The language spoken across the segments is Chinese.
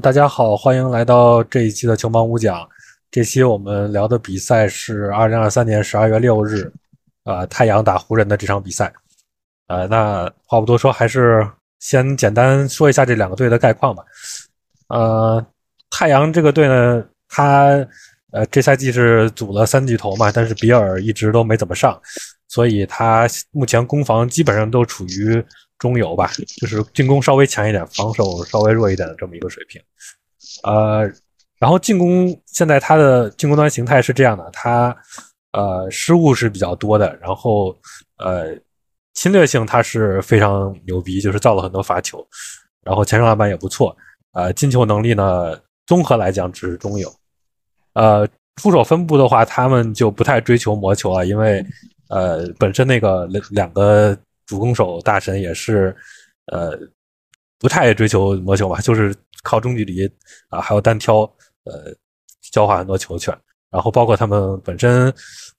大家好，欢迎来到这一期的球盲五讲。这期我们聊的比赛是二零二三年十二月六日，呃，太阳打湖人的这场比赛。呃，那话不多说，还是先简单说一下这两个队的概况吧。呃，太阳这个队呢，他呃这赛季是组了三巨头嘛，但是比尔一直都没怎么上，所以他目前攻防基本上都处于。中游吧，就是进攻稍微强一点，防守稍微弱一点的这么一个水平。呃，然后进攻现在他的进攻端形态是这样的，他呃失误是比较多的，然后呃侵略性他是非常牛逼，就是造了很多罚球，然后前场篮板也不错。呃，进球能力呢，综合来讲只是中游。呃，出手分布的话，他们就不太追求魔球了，因为呃本身那个两个。主攻手大神也是，呃，不太追求魔球吧，就是靠中距离啊，还有单挑，呃，消化很多球权。然后包括他们本身，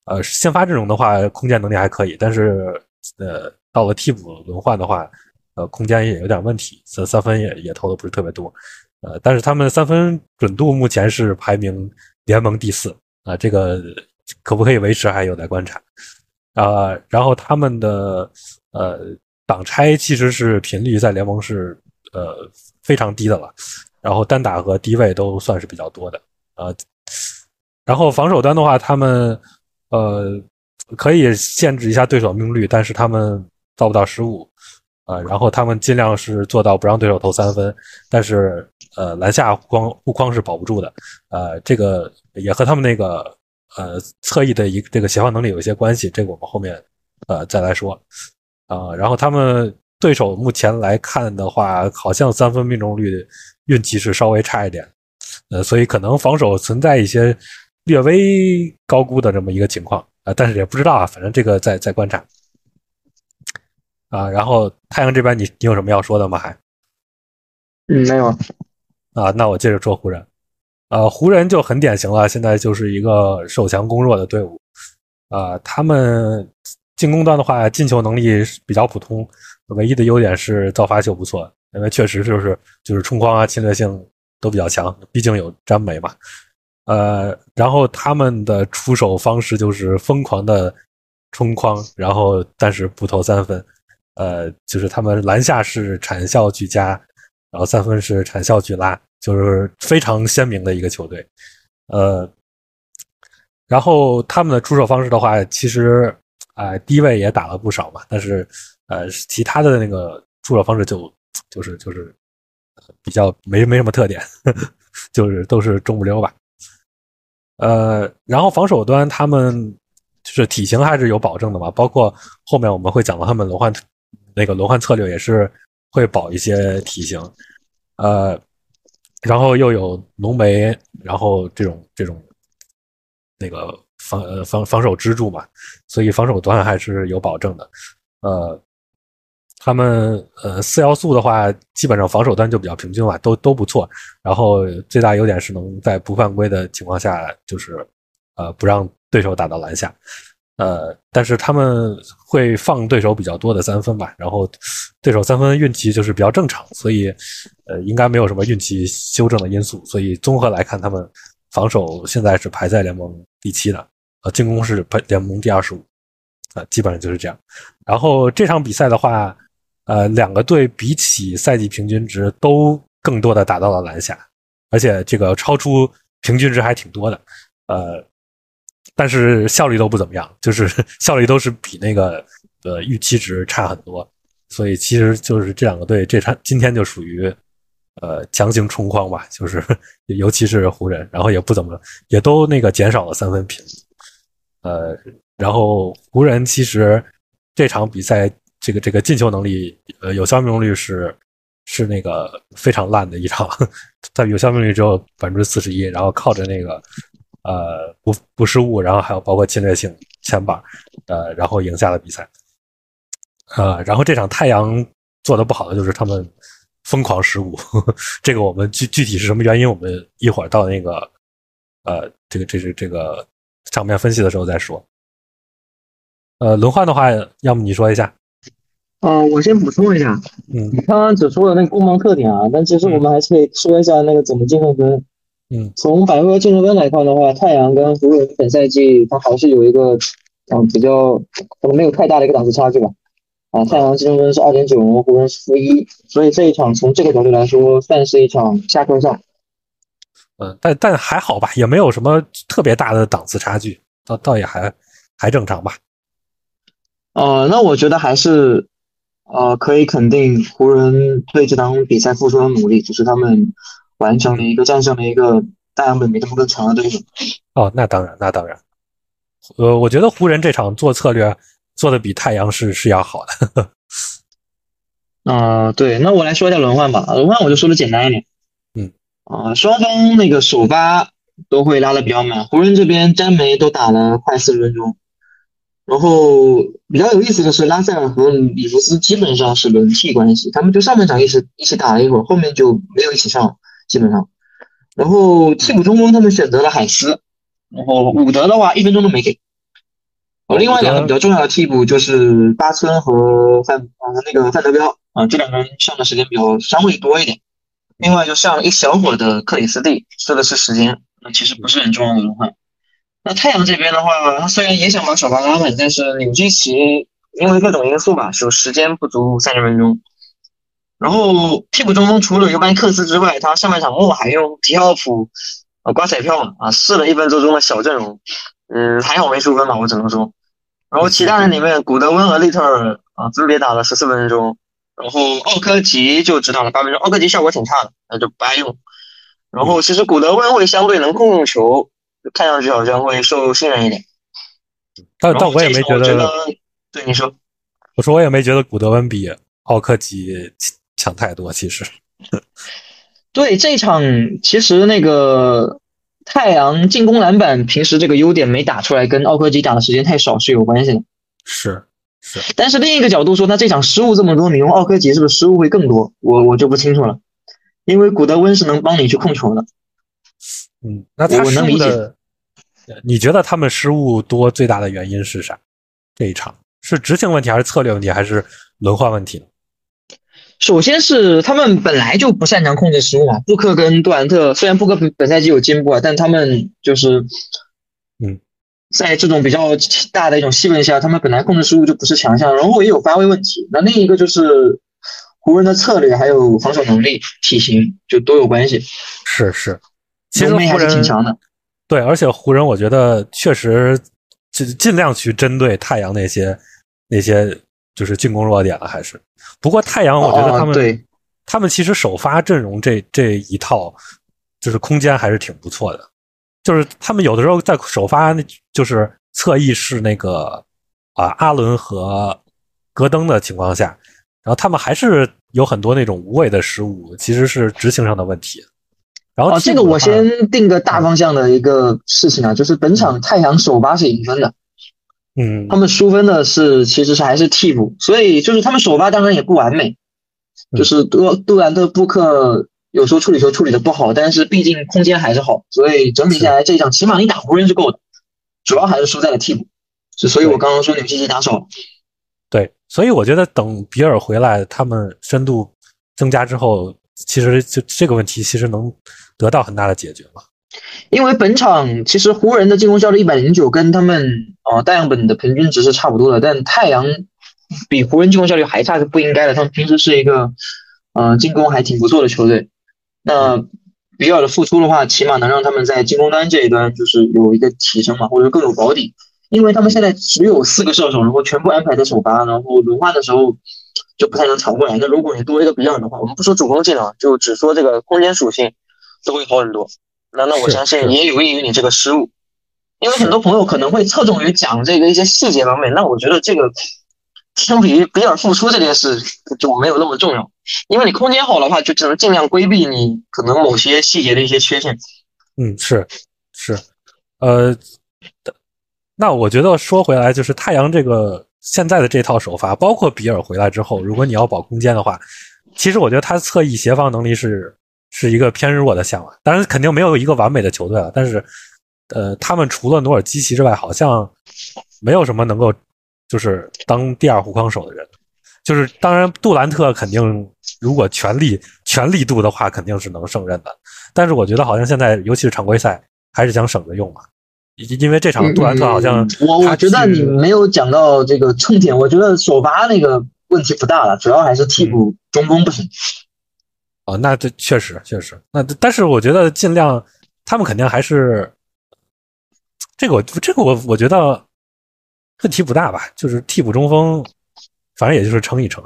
呃，先发阵容的话，空间能力还可以，但是呃，到了替补轮换的话，呃，空间也有点问题，三三分也也投的不是特别多，呃，但是他们三分准度目前是排名联盟第四啊，这个可不可以维持还有待观察啊。然后他们的。呃，挡拆其实是频率在联盟是呃非常低的了，然后单打和低位都算是比较多的呃，然后防守端的话，他们呃可以限制一下对手命中率，但是他们造不到失误啊，然后他们尽量是做到不让对手投三分，但是呃篮下护框护框是保不住的，呃，这个也和他们那个呃侧翼的一这个协防能力有一些关系，这个我们后面呃再来说。啊，然后他们对手目前来看的话，好像三分命中率运气是稍微差一点，呃，所以可能防守存在一些略微高估的这么一个情况啊，但是也不知道啊，反正这个在在观察啊。然后太阳这边，你你有什么要说的吗？还嗯，没有啊。那我接着说湖人，啊，湖人就很典型了，现在就是一个守强攻弱的队伍啊，他们。进攻端的话，进球能力比较普通，唯一的优点是造罚球不错，因为确实就是就是冲框啊、侵略性都比较强，毕竟有詹梅嘛。呃，然后他们的出手方式就是疯狂的冲框，然后但是不投三分，呃，就是他们篮下是产效俱佳，然后三分是产效俱拉，就是非常鲜明的一个球队。呃，然后他们的出手方式的话，其实。啊，低位也打了不少嘛，但是，呃，其他的那个出手方式就就是就是比较没没什么特点，就是都是中不溜吧。呃，然后防守端他们就是体型还是有保证的嘛，包括后面我们会讲到他们轮换那个轮换策略也是会保一些体型，呃，然后又有浓眉，然后这种这种那个。防呃防防守支柱嘛，所以防守端还是有保证的。呃，他们呃四要素的话，基本上防守端就比较平均吧，都都不错。然后最大优点是能在不犯规的情况下，就是呃不让对手打到篮下。呃，但是他们会放对手比较多的三分吧，然后对手三分运气就是比较正常，所以呃应该没有什么运气修正的因素。所以综合来看，他们防守现在是排在联盟第七的。呃，进攻是联盟第二十五，啊，基本上就是这样。然后这场比赛的话，呃，两个队比起赛季平均值都更多的打到了篮下，而且这个超出平均值还挺多的。呃，但是效率都不怎么样，就是 效率都是比那个呃预期值差很多。所以其实就是这两个队这场今天就属于呃强行冲框吧，就是 尤其是湖人，然后也不怎么也都那个减少了三分频。呃，然后湖人其实这场比赛这个这个进球能力，呃，有效命中率是是那个非常烂的一场，他有效命中率只有百分之四十一，然后靠着那个呃不不失误，然后还有包括侵略性前板，呃，然后赢下了比赛。呃，然后这场太阳做的不好的就是他们疯狂失误，这个我们具具体是什么原因，我们一会儿到那个呃这个这是这个。场面分析的时候再说。呃，轮换的话，要么你说一下。呃，我先补充一下，嗯你刚刚只说了那个攻防特点啊，但其实我们还是可以说一下那个怎么竞分。嗯，从百回合净分来看的话，太阳跟湖人本赛季它还是有一个嗯比较可能没有太大的一个档次差距吧。啊，太阳净分是二点九，湖人是负一，所以这一场从这个角度来说，算是一场下课赛。嗯，但但还好吧，也没有什么特别大的档次差距，倒倒也还还正常吧。呃，那我觉得还是呃可以肯定湖人对这场比赛付出的努力，就是他们完成了一个战胜了一个太阳本比他们更强的对手。哦，那当然，那当然。呃，我觉得湖人这场做策略做的比太阳是是要好的。啊、对，那我来说一下轮换吧。轮换我就说的简单一点。啊、双方那个首发都会拉的比较满，湖人这边詹梅都打了快四十分钟，然后比较有意思的是，拉塞尔和里弗斯基本上是轮替关系，他们就上半场一起一起打了一会儿，后面就没有一起上，基本上。然后替补中锋他们选择了海斯，然后伍德的话一分钟都没给。呃另外两个比较重要的替补就是巴村和范啊那个范德彪啊，这两个人上的时间比较稍微多一点。另外就上了一小会儿的克里斯蒂，说的是时间，那其实不是很重要的轮换。那太阳这边的话，他虽然也想把首发拉满，但是纽基奇因为各种因素吧，是时间不足三十分钟。然后替补中锋除了尤班克斯之外，他上半场末还用皮奥普呃刮彩票嘛啊试了一分多钟的小阵容，嗯还好没输分吧，我只能说。然后其他人里面，古德温和利特尔啊分别打了十四分钟，然后奥科吉就知道了八分钟，奥科吉效果挺差的，那就不爱用。然后其实古德温会相对能控制球，看上去好像会受信任一点。但但我也没觉得，对你说，我说我也没觉得古德温比奥科吉强太多。其实，对这一场其实那个太阳进攻篮板平时这个优点没打出来，跟奥科吉打的时间太少是有关系的。是是，但是另一个角度说，他这场失误这么多，你用奥科吉是不是失误会更多？我我就不清楚了，因为古德温是能帮你去控球的。嗯，那他失我能理解误的，你觉得他们失误多最大的原因是啥？这一场是执行问题，还是策略问题，还是轮换问题？首先是他们本来就不擅长控制失误嘛，布克跟杜兰特虽然布克本本赛季有进步啊，但他们就是，嗯，在这种比较大的一种气氛下，他们本来控制失误就不是强项，然后也有发挥问题。那另一个就是湖人的策略还有防守能力、体型就都有关系。是是，其实还是湖人挺强的。对，而且湖人我觉得确实尽尽量去针对太阳那些那些就是进攻弱点了，还是。不过太阳，我觉得他们、哦对他们其实首发阵容这这一套就是空间还是挺不错的，就是他们有的时候在首发就是侧翼是那个啊阿伦和戈登的情况下，然后他们还是有很多那种无谓的失误，其实是执行上的问题。然后哦，这个我先定个大方向的一个事情啊，就是本场太阳首发是赢分的，嗯他们输分的是其实是还是替补，所以就是他们首发当然也不完美，嗯就是杜杜兰特、布克有时候处理球处理的不好，但是毕竟空间还是好，所以整体下来这一场起码你打湖人是够的，主要还是输在了替补，是所以我刚刚说纽基奇打少了。对，所以我觉得等比尔回来，他们深度增加之后，其实就这个问题其实能得到很大的解决嘛。因为本场其实湖人的进攻效率一百零九，跟他们呃大样本的平均值是差不多的，但太阳比湖人进攻效率还差是不应该的。他们平时是一个呃进攻还挺不错的球队，那比尔的复出的话，起码能让他们在进攻端这一端就是有一个提升嘛，或者更有保底。因为他们现在只有四个射手，然后全部安排在首发，然后轮换的时候就不太能抢过来。那如果你多一个比尔的话，我们不说主攻技能，就只说这个空间属性，都会好很多。那那我相信也有益于你这个失误，因为很多朋友可能会侧重于讲这个一些细节方面，那我觉得这个相比于比尔复出这件事就没有那么重要，因为你空间好的话，就只能尽量规避你可能某些细节的一些缺陷。嗯，是是，呃，那我觉得说回来，就是太阳这个现在的这套首发，包括比尔回来之后，如果你要保空间的话，其实我觉得他侧翼协防能力是是一个偏弱的项目。当然，肯定没有一个完美的球队了，但是呃，他们除了努尔基奇之外，好像没有什么能够就是当第二护框手的人。就是当然杜兰特肯定如果全力全力度的话，肯定是能胜任的。但是我觉得好像现在尤其是常规赛，还是想省着用嘛。因因为这场杜兰特好像我我觉得你没有讲到这个重点，我觉得首发那个问题不大了，主要还是替补中锋不行。哦，那这确实确实，那但是我觉得尽量他们肯定还是这个我这个我我觉得问题不大吧，就是替补中锋，反正也就是撑一撑。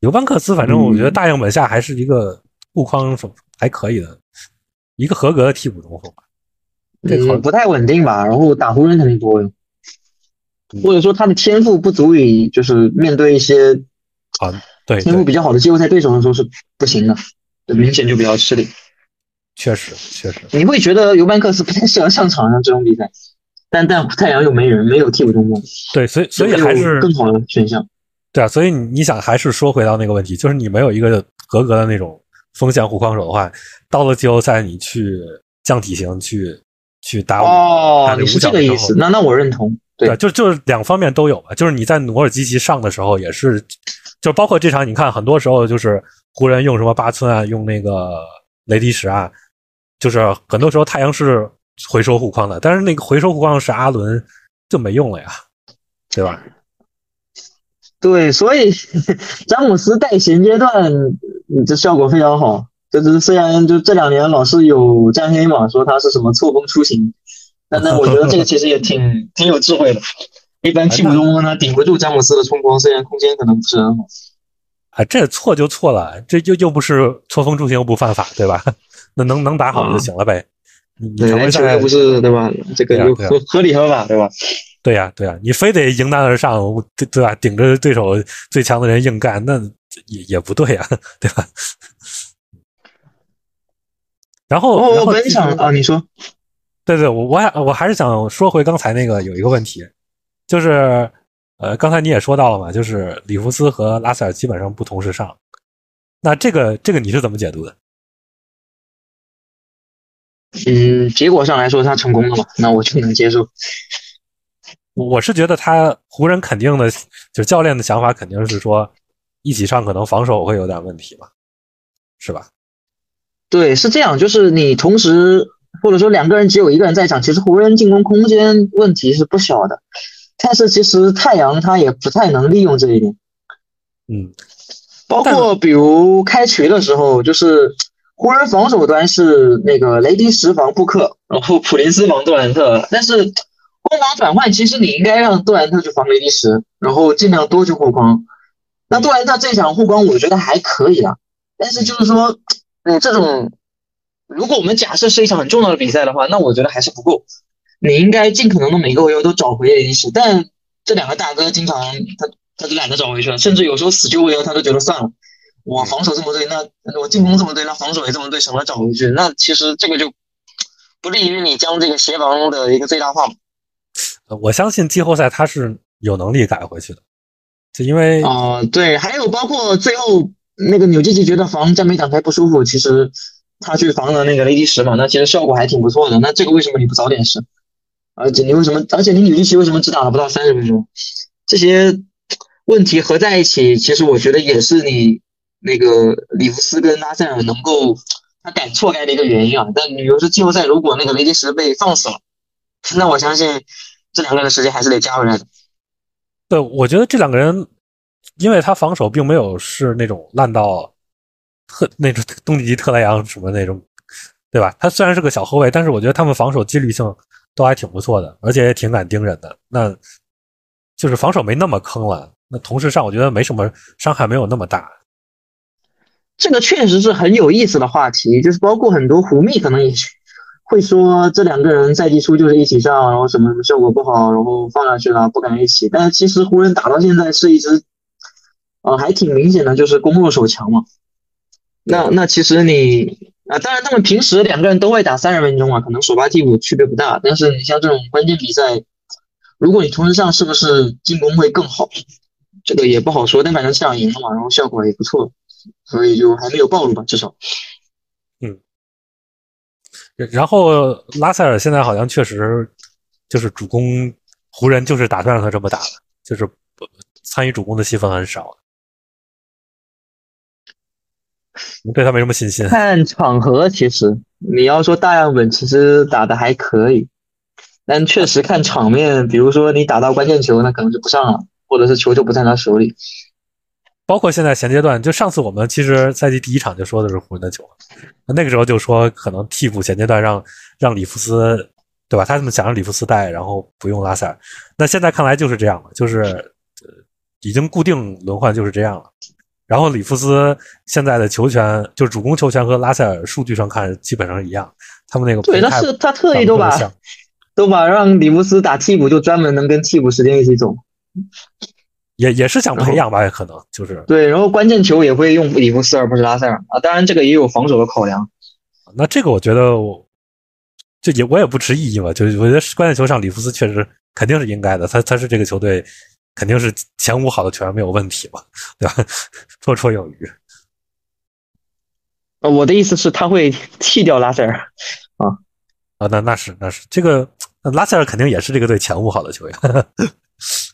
尤班克斯，反正我觉得大样本下还是一个护框手还可以的。一个合格的替补中锋吧，这个不太稳定吧？然后打湖人肯定不会，或者说他的天赋不足以，就是面对一些啊，对天赋比较好的季后赛对手的时候是不行的，明显就比较吃力。确实，确实，你会觉得尤班克斯不太适合上场上这种比赛，但但太阳又没人，没有替补中锋，对，所以所以还是更好的选项。对啊，所以你你想还是说回到那个问题，就是你没有一个合格的那种锋线护框手的话。到了季后赛，你去降体型，去去打哦，你是这个意思？那那我认同。对，就就是两方面都有吧。就是你在努尔基奇上的时候，也是，就包括这场，你看很多时候就是湖人用什么八村啊，用那个雷迪什啊，就是很多时候太阳是回收护框的，但是那个回收护框是阿伦，就没用了呀，对吧？对，所以 詹姆斯带衔阶段，这效果非常好。就是虽然就这两年老是有沾黑嘛，说他是什么错峰出行，但那我觉得这个其实也挺 挺有智慧的。一般替补中锋他顶不住詹姆斯的冲锋，虽然空间可能不是很好。啊，这错就错了，这就又不是错峰出行又不犯法，对吧？那能能打好就行了呗。对，篮球又不是对吧？这个又合合理合法，对吧？对呀对呀，你非得迎难而上，对对吧？顶着对手最强的人硬干，那也也不对呀，对吧？然后，我本想啊，你说，对对，我我还我还是想说回刚才那个有一个问题，就是呃，刚才你也说到了嘛，就是里弗斯和拉塞尔基本上不同时上，那这个这个你是怎么解读的？嗯，结果上来说他成功了嘛，那我就能接受。我是觉得他湖人肯定的，就是教练的想法肯定是说一起上可能防守会有点问题嘛，是吧？对，是这样，就是你同时或者说两个人只有一个人在场，其实湖人进攻空间问题是不小的，但是其实太阳他也不太能利用这一点。嗯，包括比如开局的时候，就是湖人防守端是那个雷迪什防布克，然后普林斯防杜兰特，但是攻防转换，其实你应该让杜兰特去防雷迪什，然后尽量多去护框。那杜兰特这场护框我觉得还可以啊，但是就是说。嗯，这种，如果我们假设是一场很重要的比赛的话，那我觉得还是不够。你应该尽可能的每个回合都找回雷迪什，但这两个大哥经常他他就懒得找回去了，甚至有时候死救回合他都觉得算了，我防守这么对，那我进攻这么对，那防守也这么对，省得找回去。那其实这个就不利于你将这个协防的一个最大化。我相信季后赛他是有能力改回去的，就因为啊，对，还有包括最后。那个纽基奇觉得防詹美挡拆不舒服，其实他去防了那个雷迪什嘛，那其实效果还挺不错的。那这个为什么你不早点试？而且你为什么？而且你纽基奇为什么只打了不到三十分钟？这些问题合在一起，其实我觉得也是你那个里弗斯跟拉塞尔能够他敢错开的一个原因啊。但比如说季后赛，如果那个雷迪什被放死了，那我相信这两个人的时间还是得加回来的。对，我觉得这两个人。因为他防守并没有是那种烂到特那种东契奇、特莱杨什么那种，对吧？他虽然是个小后卫，但是我觉得他们防守纪律性都还挺不错的，而且也挺敢盯人的。那就是防守没那么坑了。那同时上，我觉得没什么伤害，没有那么大。这个确实是很有意思的话题，就是包括很多湖迷可能也会说，这两个人赛季初就是一起上，然后什么什么效果不好，然后放下去了，不敢一起。但是其实湖人打到现在是一支。啊，还挺明显的，就是攻弱守强嘛。那那其实你啊，当然他们平时两个人都会打三十分钟啊，可能首发替补区别不大。但是你像这种关键比赛，如果你同时上，是不是进攻会更好？这个也不好说。但反正这场赢了嘛，然后效果也不错，所以就还没有暴露吧，至少。嗯。然后拉塞尔现在好像确实就是主攻湖人就是打算让他这么打的，就是参与主攻的戏份很少。你对他没什么信心？看场合，其实你要说大样本，其实打的还可以，但确实看场面，比如说你打到关键球，那可能就不上了，或者是球就不在他手里。包括现在现阶段，就上次我们其实赛季第一场就说的是湖人的球，那个时候就说可能替补现阶段让让里弗斯，对吧？他们想让里弗斯带，然后不用拉塞尔。那现在看来就是这样了，就是呃已经固定轮换就是这样了。然后里弗斯现在的球权，就是主攻球权和拉塞尔数据上看基本上一样。他们那个对，他是他特意都把都把让里弗斯打替补，就专门能跟替补时间一起走。也也是想培养吧，也可能就是对。然后关键球也会用里弗斯而不是拉塞尔啊。当然这个也有防守的考量。那这个我觉得我就也我也不持异议嘛。就我觉得关键球上里弗斯确实肯定是应该的，他他是这个球队。肯定是前五好的球员没有问题嘛，对吧？绰绰有余。呃，我的意思是，他会弃掉拉塞尔啊啊，那那是那是这个拉塞尔肯定也是这个队前五好的球员。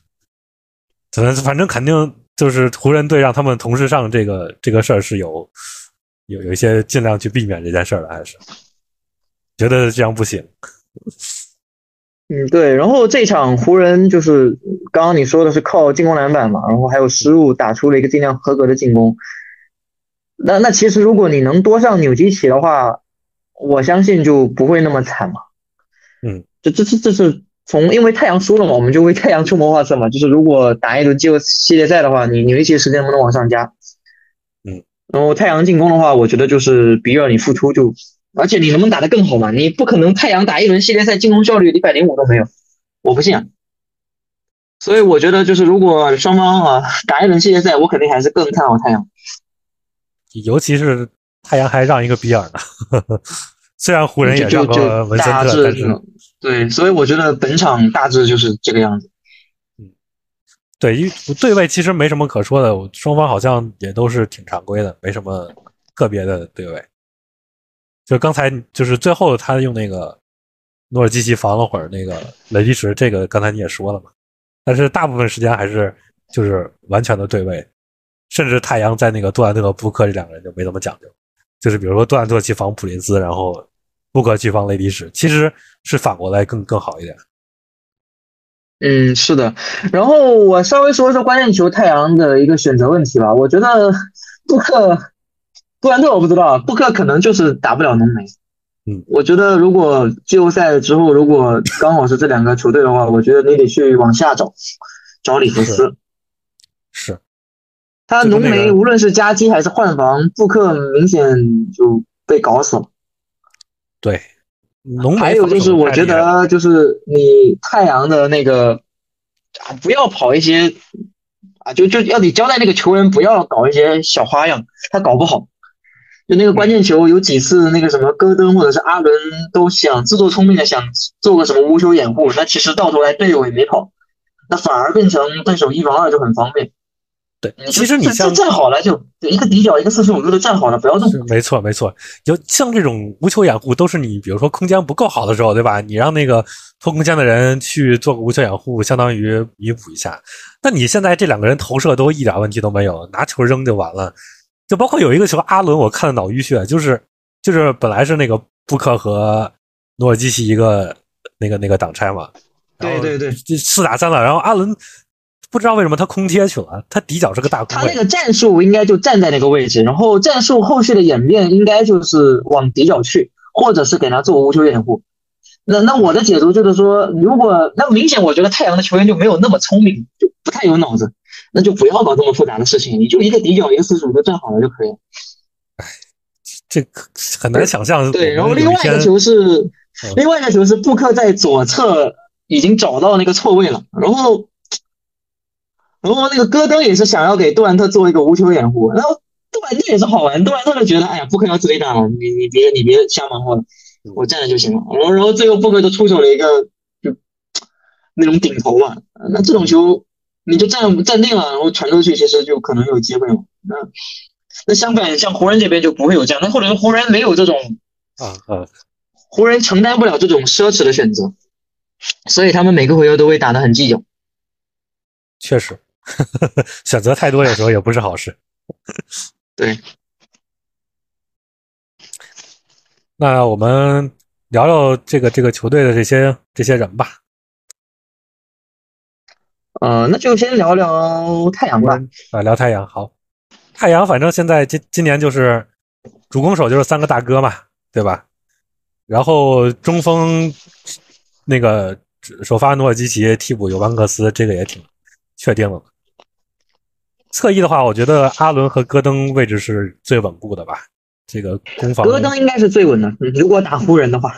反正反正肯定就是湖人队让他们同时上这个这个事儿是有有有一些尽量去避免这件事儿的，还是觉得这样不行。嗯，对，然后这场湖人就是刚刚你说的是靠进攻篮板嘛，然后还有失误打出了一个尽量合格的进攻。那那其实如果你能多上纽基奇的话，我相信就不会那么惨嘛。嗯，这这这这是从因为太阳输了嘛，我们就为太阳出谋划策嘛。就是如果打一轮季后系列赛的话，你纽基奇时间能不能往上加？嗯，然后太阳进攻的话，我觉得就是比尔你付出就。而且你能不能打得更好嘛？你不可能太阳打一轮系列赛进攻效率一百零五都没有，我不信。啊所以我觉得就是如果双方啊打一轮系列赛，我肯定还是更看好太阳。尤其是太阳还让一个比尔呢，虽然湖人也让个文森特，但是对，所以我觉得本场大致就是这个样子。嗯，对，因为对位其实没什么可说的，双方好像也都是挺常规的，没什么特别的对位。就刚才就是最后他用那个诺尔基奇防了会儿那个雷迪什，这个刚才你也说了嘛。但是大部分时间还是就是完全的对位，甚至太阳在那个杜兰特和布克这两个人就没怎么讲究，就是比如说杜兰特去防普林斯，然后布克去防雷迪什，其实是反过来更更好一点。嗯，是的。然后我稍微说说关键球太阳的一个选择问题吧，我觉得 布克。杜兰特我不知道，布克可能就是打不了浓眉。嗯，我觉得如果季后赛之后，如果刚好是这两个球队的话，我觉得你得去往下找，找里弗斯。是，他浓眉无论是夹击还是换防，布克明显就被搞死了。对，浓眉。还有就是，我觉得就是你太阳的那个啊，不要跑一些啊，就就要你交代那个球员不要搞一些小花样，他搞不好。就那个关键球，有几次那个什么戈登或者是阿伦都想自作聪明的想做个什么无球掩护，那其实到头来队友也没跑，那反而变成对手一防二就很方便。对，其实你像站好了就一个底角一个四十五度的站好了，不要动。没错没错，有像这种无球掩护都是你比如说空间不够好的时候，对吧？你让那个拖空间的人去做个无球掩护，相当于弥补一下。那你现在这两个人投射都一点问题都没有，拿球扔就完了。就包括有一个球，阿伦我看的脑淤血，就是就是本来是那个布克和诺尔基奇一个那个那个挡拆嘛，对对对，四打三了，然后阿伦不知道为什么他空贴去了，他底角是个大空他那个战术应该就站在那个位置，然后战术后续的演变应该就是往底角去，或者是给他做无球掩护。那那我的解读就是说，如果那明显我觉得太阳的球员就没有那么聪明，就不太有脑子。那就不要搞这么复杂的事情，你就一个底角一个四十五度站好了就可以了。哎，这很难想象。对，然后另外一个球是，另外一个球是布克在左侧已经找到那个错位了，然后，然后那个戈登也是想要给杜兰特做一个无球掩护，然后杜兰特也是好玩，杜兰特就觉得哎呀，布克要自己打了，你你别你别瞎忙活了，我站着就行了。然后然后最后布克就出手了一个就那种顶头嘛，那这种球。你就站站定了，然后传出去，其实就可能有机会嘛。那那相反，像湖人这边就不会有这样，那或者说湖人没有这种啊啊，湖人承担不了这种奢侈的选择。所以他们每个回合都会打得很计较。确实，选择太多有时候也不是好事。对，那我们聊聊这个这个球队的这些这些人吧。呃，那就先聊聊太阳吧。啊，聊太阳好。太阳反正现在今今年就是主攻手就是三个大哥嘛，对吧？然后中锋那个首发努尔基奇，替补尤班克斯，这个也挺确定了。侧翼的话，我觉得阿伦和戈登位置是最稳固的吧。这个攻防，戈登应该是最稳的。如果打湖人的话，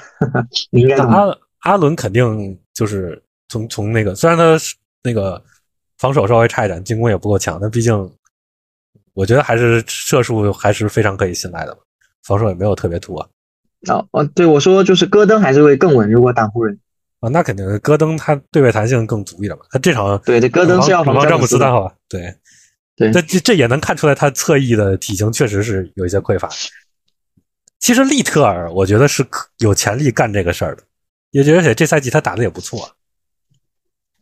你 应该阿阿伦肯定就是从从那个，虽然他那个防守稍微差一点，进攻也不够强，但毕竟。我觉得还是射术还是非常可以信赖的，防守也没有特别突啊。哦哦，对我说就是戈登还是会更稳，如果打湖人啊，那肯定戈登他对位弹性更足一点嘛。他这场对对，戈登是要防詹姆斯的好吧对对，这这这也能看出来他侧翼的体型确实是有一些匮乏。其实利特尔我觉得是有潜力干这个事儿的，也而且这赛季他打的也不错。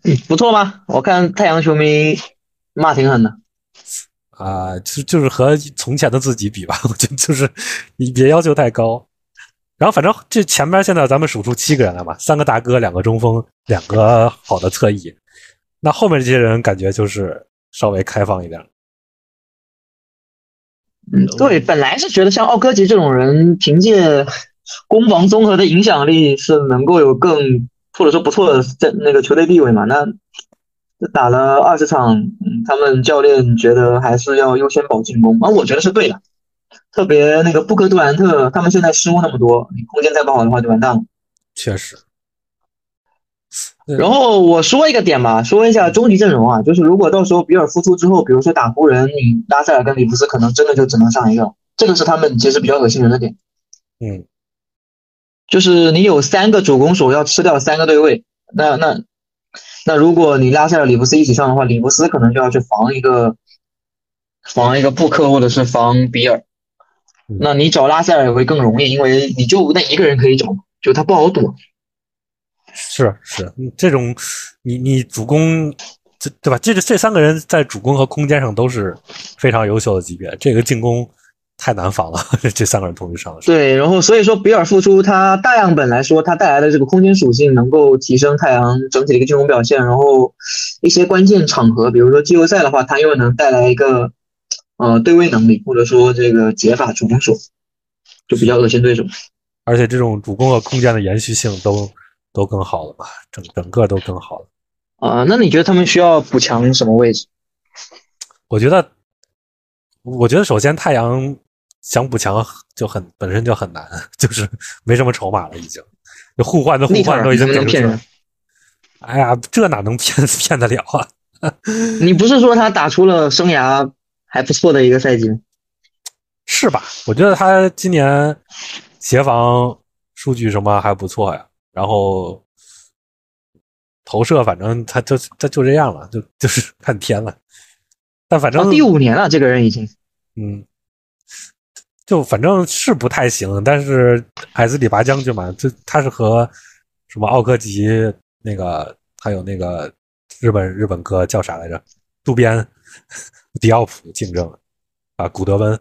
嗯，不错吗？我看太阳球迷骂挺狠的。啊，就就是和从前的自己比吧，我觉得就是你别要求太高。然后反正这前面现在咱们数出七个人来嘛，三个大哥，两个中锋，两个好的侧翼。那后面这些人感觉就是稍微开放一点。嗯，对，本来是觉得像奥科吉这种人，凭借攻防综合的影响力是能够有更或者说不错的在那个球队地位嘛。那打了二十场，嗯，他们教练觉得还是要优先保进攻，而我觉得是对的。特别那个布克杜兰特，他们现在失误那么多，你空间再不好的话就完蛋了。确实。然后我说一个点吧，说一下终极阵容啊，就是如果到时候比尔复出之后，比如说打湖人，你拉塞尔跟里弗斯可能真的就只能上一个，这个是他们其实比较恶心人的点。嗯，就是你有三个主攻手要吃掉三个对位，那那。那如果你拉塞尔、里弗斯一起上的话，里弗斯可能就要去防一个防一个布克，或者是防比尔。那你找拉塞尔也会更容易，因为你就那一个人可以找，就他不好躲。是是，这种你你主攻这对吧？这这三个人在主攻和空间上都是非常优秀的级别，这个进攻。太难防了，这三个人同时上的。对，然后所以说比尔复出，他大样本来说他带来的这个空间属性能够提升太阳整体的一个进攻表现，然后一些关键场合，比如说季后赛的话，他又能带来一个呃对位能力，或者说这个解法主攻手，就比较恶心对手。而且这种主攻和空间的延续性都都更好了吧，整整个都更好了。啊，那你觉得他们需要补强什么位置？我觉得，我觉得首先太阳。想补强就很本身就很难，就是没什么筹码了，已经就互换的互换都已经能骗人。哎呀，这哪能骗 骗得了啊？你不是说他打出了生涯还不错的一个赛季吗？是吧？我觉得他今年协防数据什么还不错呀，然后投射反正他就他就这样了，就 就是看天了。但反正第五年了，这个人已经嗯。就反正是不太行，但是海斯里拔将军嘛，就他是和什么奥科吉那个，还有那个日本日本哥叫啥来着？渡边迪奥普竞争啊，古德温。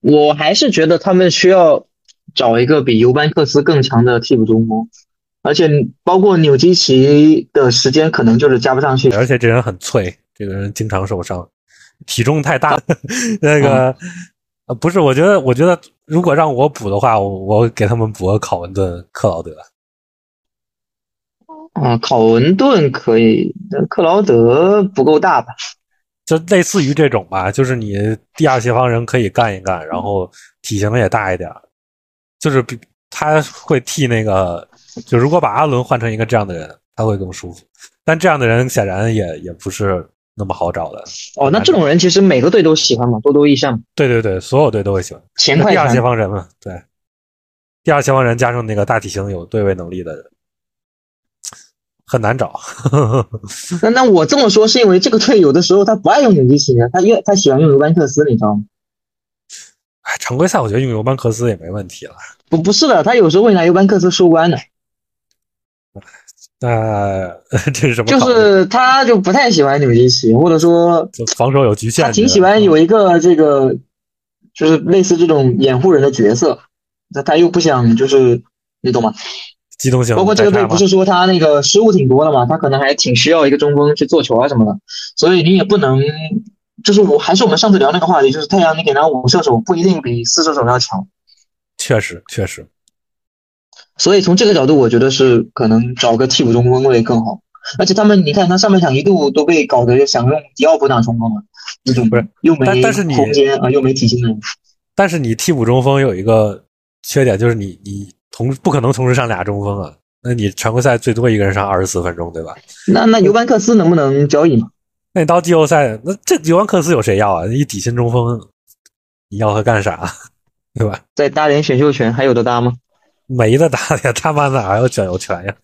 我还是觉得他们需要找一个比尤班克斯更强的替补中锋，而且包括纽基奇的时间可能就是加不上去，而且这人很脆，这个人经常受伤，体重太大，那个。啊，不是，我觉得，我觉得如果让我补的话，我给他们补个考文顿、克劳德。啊，考文顿可以，但克劳德不够大吧？就类似于这种吧，就是你第二协防人可以干一干，然后体型也大一点，就是比他会替那个，就如果把阿伦换成一个这样的人，他会更舒服。但这样的人显然也也不是。那么好找的哦，那这种人其实每个队都喜欢嘛，多多益善。对对对，所有队都会喜欢。前快第二协防人嘛，对，第二协防人加上那个大体型有对位能力的人，很难找。那那我这么说是因为这个队有的时候他不爱用纽基奇，他用他喜欢用尤班克斯，你知道吗？哎，常规赛我觉得用尤班克斯也没问题了。不不是的，他有时候会拿尤班克斯收官的。那 这是什么就？是他就不太喜欢纽基奇，或者说防守有局限，他挺喜欢有一个这个，就是类似这种掩护人的角色，那他又不想就是你懂吗？机动性包括这个队不是说他那个失误挺多的嘛，他可能还挺需要一个中锋去做球啊什么的，所以你也不能，就是我还是我们上次聊那个话题，就是太阳你给他五射手不一定比四射手要强，确实确实，所以从这个角度，我觉得是可能找个替补中锋会更好。而且他们，你看他上半场一度都被搞得想用迪奥普打中锋了，那种不是又没但但是你空间啊，又没体型的人。但是你替补中锋有一个缺点，就是你你同不可能同时上俩中锋啊。那你常规赛最多一个人上二十四分钟，对吧？那那尤班克斯能不能交易嘛？那你到季后赛，那这尤班克斯有谁要啊？一底薪中锋，你要他干啥？对吧？再搭点选秀权，还有的搭吗？没得搭呀，他妈哪还有选秀权呀？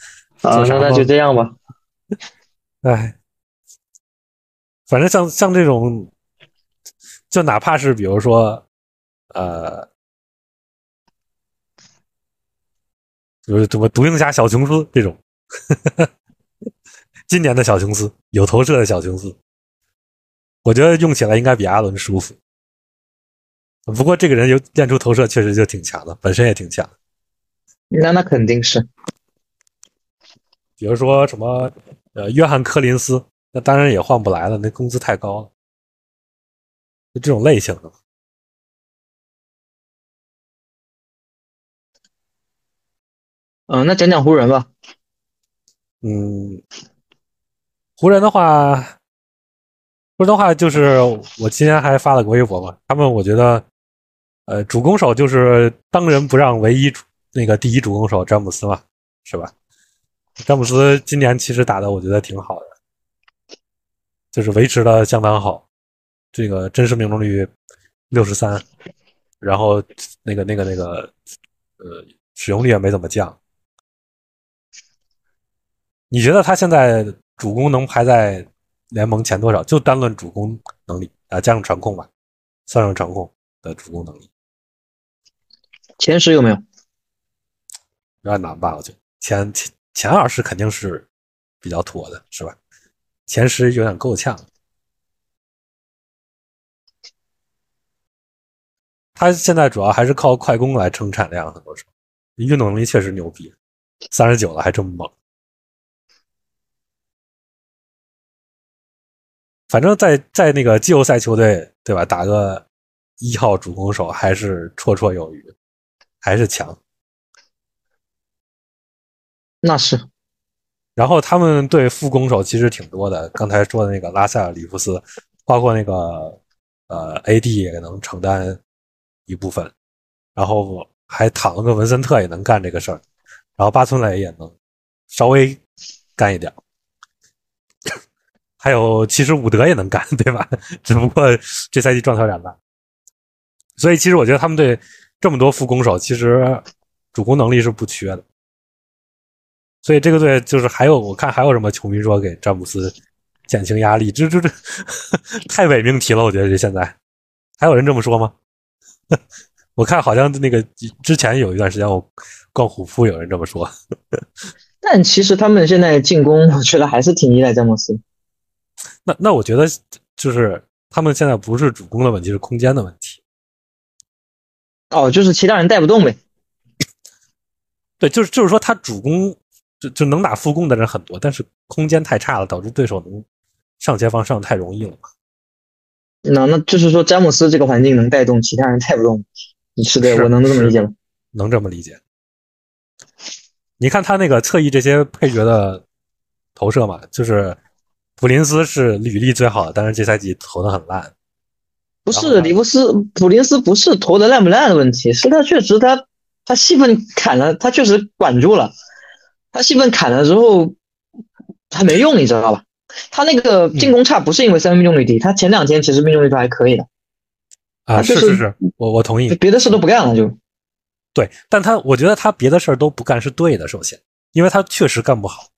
啊，那那就这样吧。哎，反正像像这种，就哪怕是比如说，呃，就是什么独行侠小琼斯这种，今年的小琼斯有投射的小琼斯，我觉得用起来应该比阿伦舒服。不过这个人有练出投射，确实就挺强的，本身也挺强。那那肯定是。比如说什么呃，约翰柯林斯，那当然也换不来了，那工资太高了。就这种类型的，嗯，那讲讲湖人吧。嗯，湖人的话，湖人的话就是我今天还发了个微博嘛，他们我觉得，呃，主攻手就是当仁不让唯一那个第一主攻手詹姆斯嘛，是吧？詹姆斯今年其实打的我觉得挺好的，就是维持的相当好，这个真实命中率六十三，然后那个那个那个呃使用率也没怎么降。你觉得他现在主攻能排在联盟前多少？就单论主攻能力啊，加上传控吧，算上传控的主攻能力，前十有没有？有点难吧？我觉得前前前二十肯定是比较妥的，是吧？前十有点够呛。他现在主要还是靠快攻来撑产量，很多时候运动能力确实牛逼，三十九了还这么猛。反正在在那个季后赛球队，对吧？打个一号主攻手还是绰绰有余，还是强。那是。然后他们对副攻手其实挺多的，刚才说的那个拉塞尔、里弗斯，包括那个呃 AD 也能承担一部分，然后还躺了个文森特也能干这个事儿，然后巴村磊也能稍微干一点。还有，其实伍德也能干，对吧？只不过这赛季状态有点烂，所以其实我觉得他们队这么多副攻手，其实主攻能力是不缺的。所以这个队就是还有，我看还有什么球迷说给詹姆斯减轻压力，这这这太伪命题了。我觉得这现在还有人这么说吗？我看好像那个之前有一段时间我逛虎扑，有人这么说。但其实他们现在进攻，我觉得还是挺依赖詹姆斯。那那我觉得就是他们现在不是主攻的问题，是空间的问题。哦，就是其他人带不动呗。对，就是就是说他主攻就就能打副攻的人很多，但是空间太差了，导致对手能上前方上太容易了。那那就是说詹姆斯这个环境能带动其他人带不动，是的，是我能这么理解吗？能这么理解？你看他那个侧翼这些配角的投射嘛，就是普林斯是履历最好的，但是这赛季投的很烂。不是里弗斯普林斯不是投的烂不烂的问题，是他确实他他戏份砍了，他确实管住了，他戏份砍了之后他没用，你知道吧？他那个进攻差不是因为三分命中率低，他前两天其实命中率都还可以的，啊，就是是是是，我我同意。别的事都不干了就。对，但他我觉得他别的事儿都不干是对的，首先，因为他确实干不好。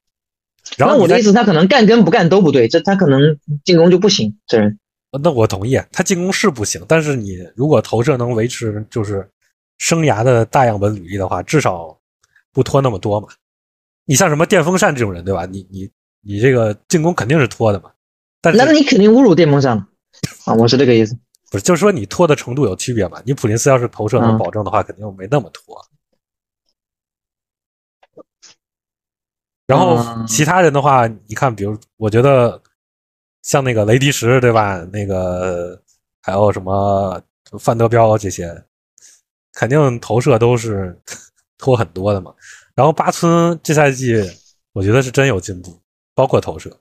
然后我的意思，他可能干跟不干都不对，这他可能进攻就不行，这人。那我同意，他进攻是不行，但是你如果投射能维持就是生涯的大样本履历的话，至少不拖那么多嘛。你像什么电风扇这种人，对吧？你你你这个进攻肯定是拖的嘛，但是那你肯定侮辱电风扇了啊！我是这个意思。不是，就是说你拖的程度有区别嘛？你普林斯要是投射能嗯保证的话，肯定没那么拖。然后嗯其他人的话，你看，比如我觉得像那个雷迪什，对吧？那个还有什么范德彪这些，肯定投射都是 拖很多的嘛。然后巴村这赛季我觉得是真有进步，包括投射，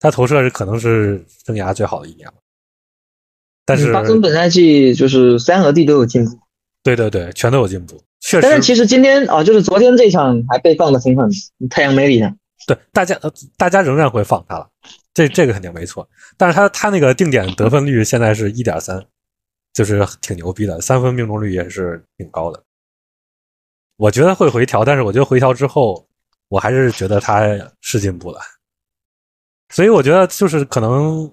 他投射是可能是生涯最好的一年了。但是嗯巴村本赛季就是三和 D 都有进步，对对对，全都有进步，确实。但是其实今天啊，就是昨天这场还被放的挺狠，太阳没理他。对大家，呃大家仍然会放他了，这这个肯定没错。但是他他那个定点得分率现在是一点三，就是挺牛逼的，三分命中率也是挺高的。我觉得会回调，但是我觉得回调之后，我还是觉得他是进步了。所以我觉得就是可能，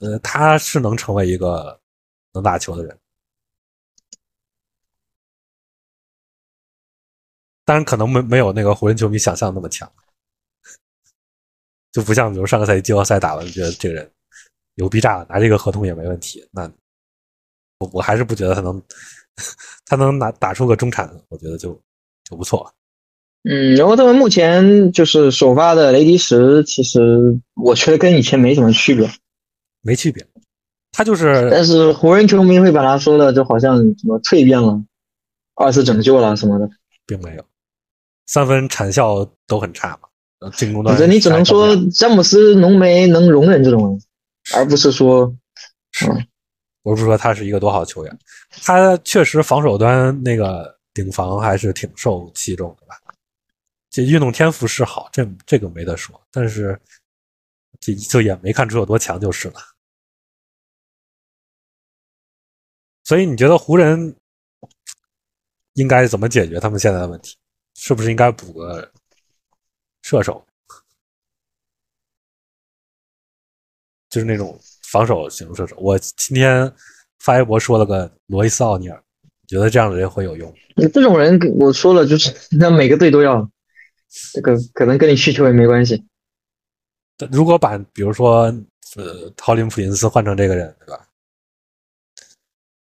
呃，他是能成为一个能打球的人。但是，可能没没有那个湖人球迷想象那么强，就不像比如上个赛季季后赛打完，觉得这个人牛逼炸了，拿这个合同也没问题。那我我还是不觉得他能，他能拿打出个中产，我觉得就就不错。嗯，然后他们目前就是首发的雷迪什，其实我觉得跟以前没什么区别，没区别。他就是但是湖人球迷会把他说的就好像什么蜕变了，二次拯救了什么的。并没有三分产效都很差嘛，呃进攻端这你只能说詹姆斯浓眉能容忍这种，而不是说我不是说他是一个多好的球员，他确实防守端那个顶防还是挺受器重的吧。这运动天赋是好，这这个没得说，但是这就也没看出有多强就是了。所以你觉得湖人应该怎么解决他们现在的问题？是不是应该补个射手？就是那种防守型射手。我今天发微博说了个罗伊斯奥尼尔，你觉得这样的人会有用？你这种人，我说了就是那每个队都要，这个可能跟你需求也没关系。如果把比如说呃陶林普林斯换成这个人，对吧？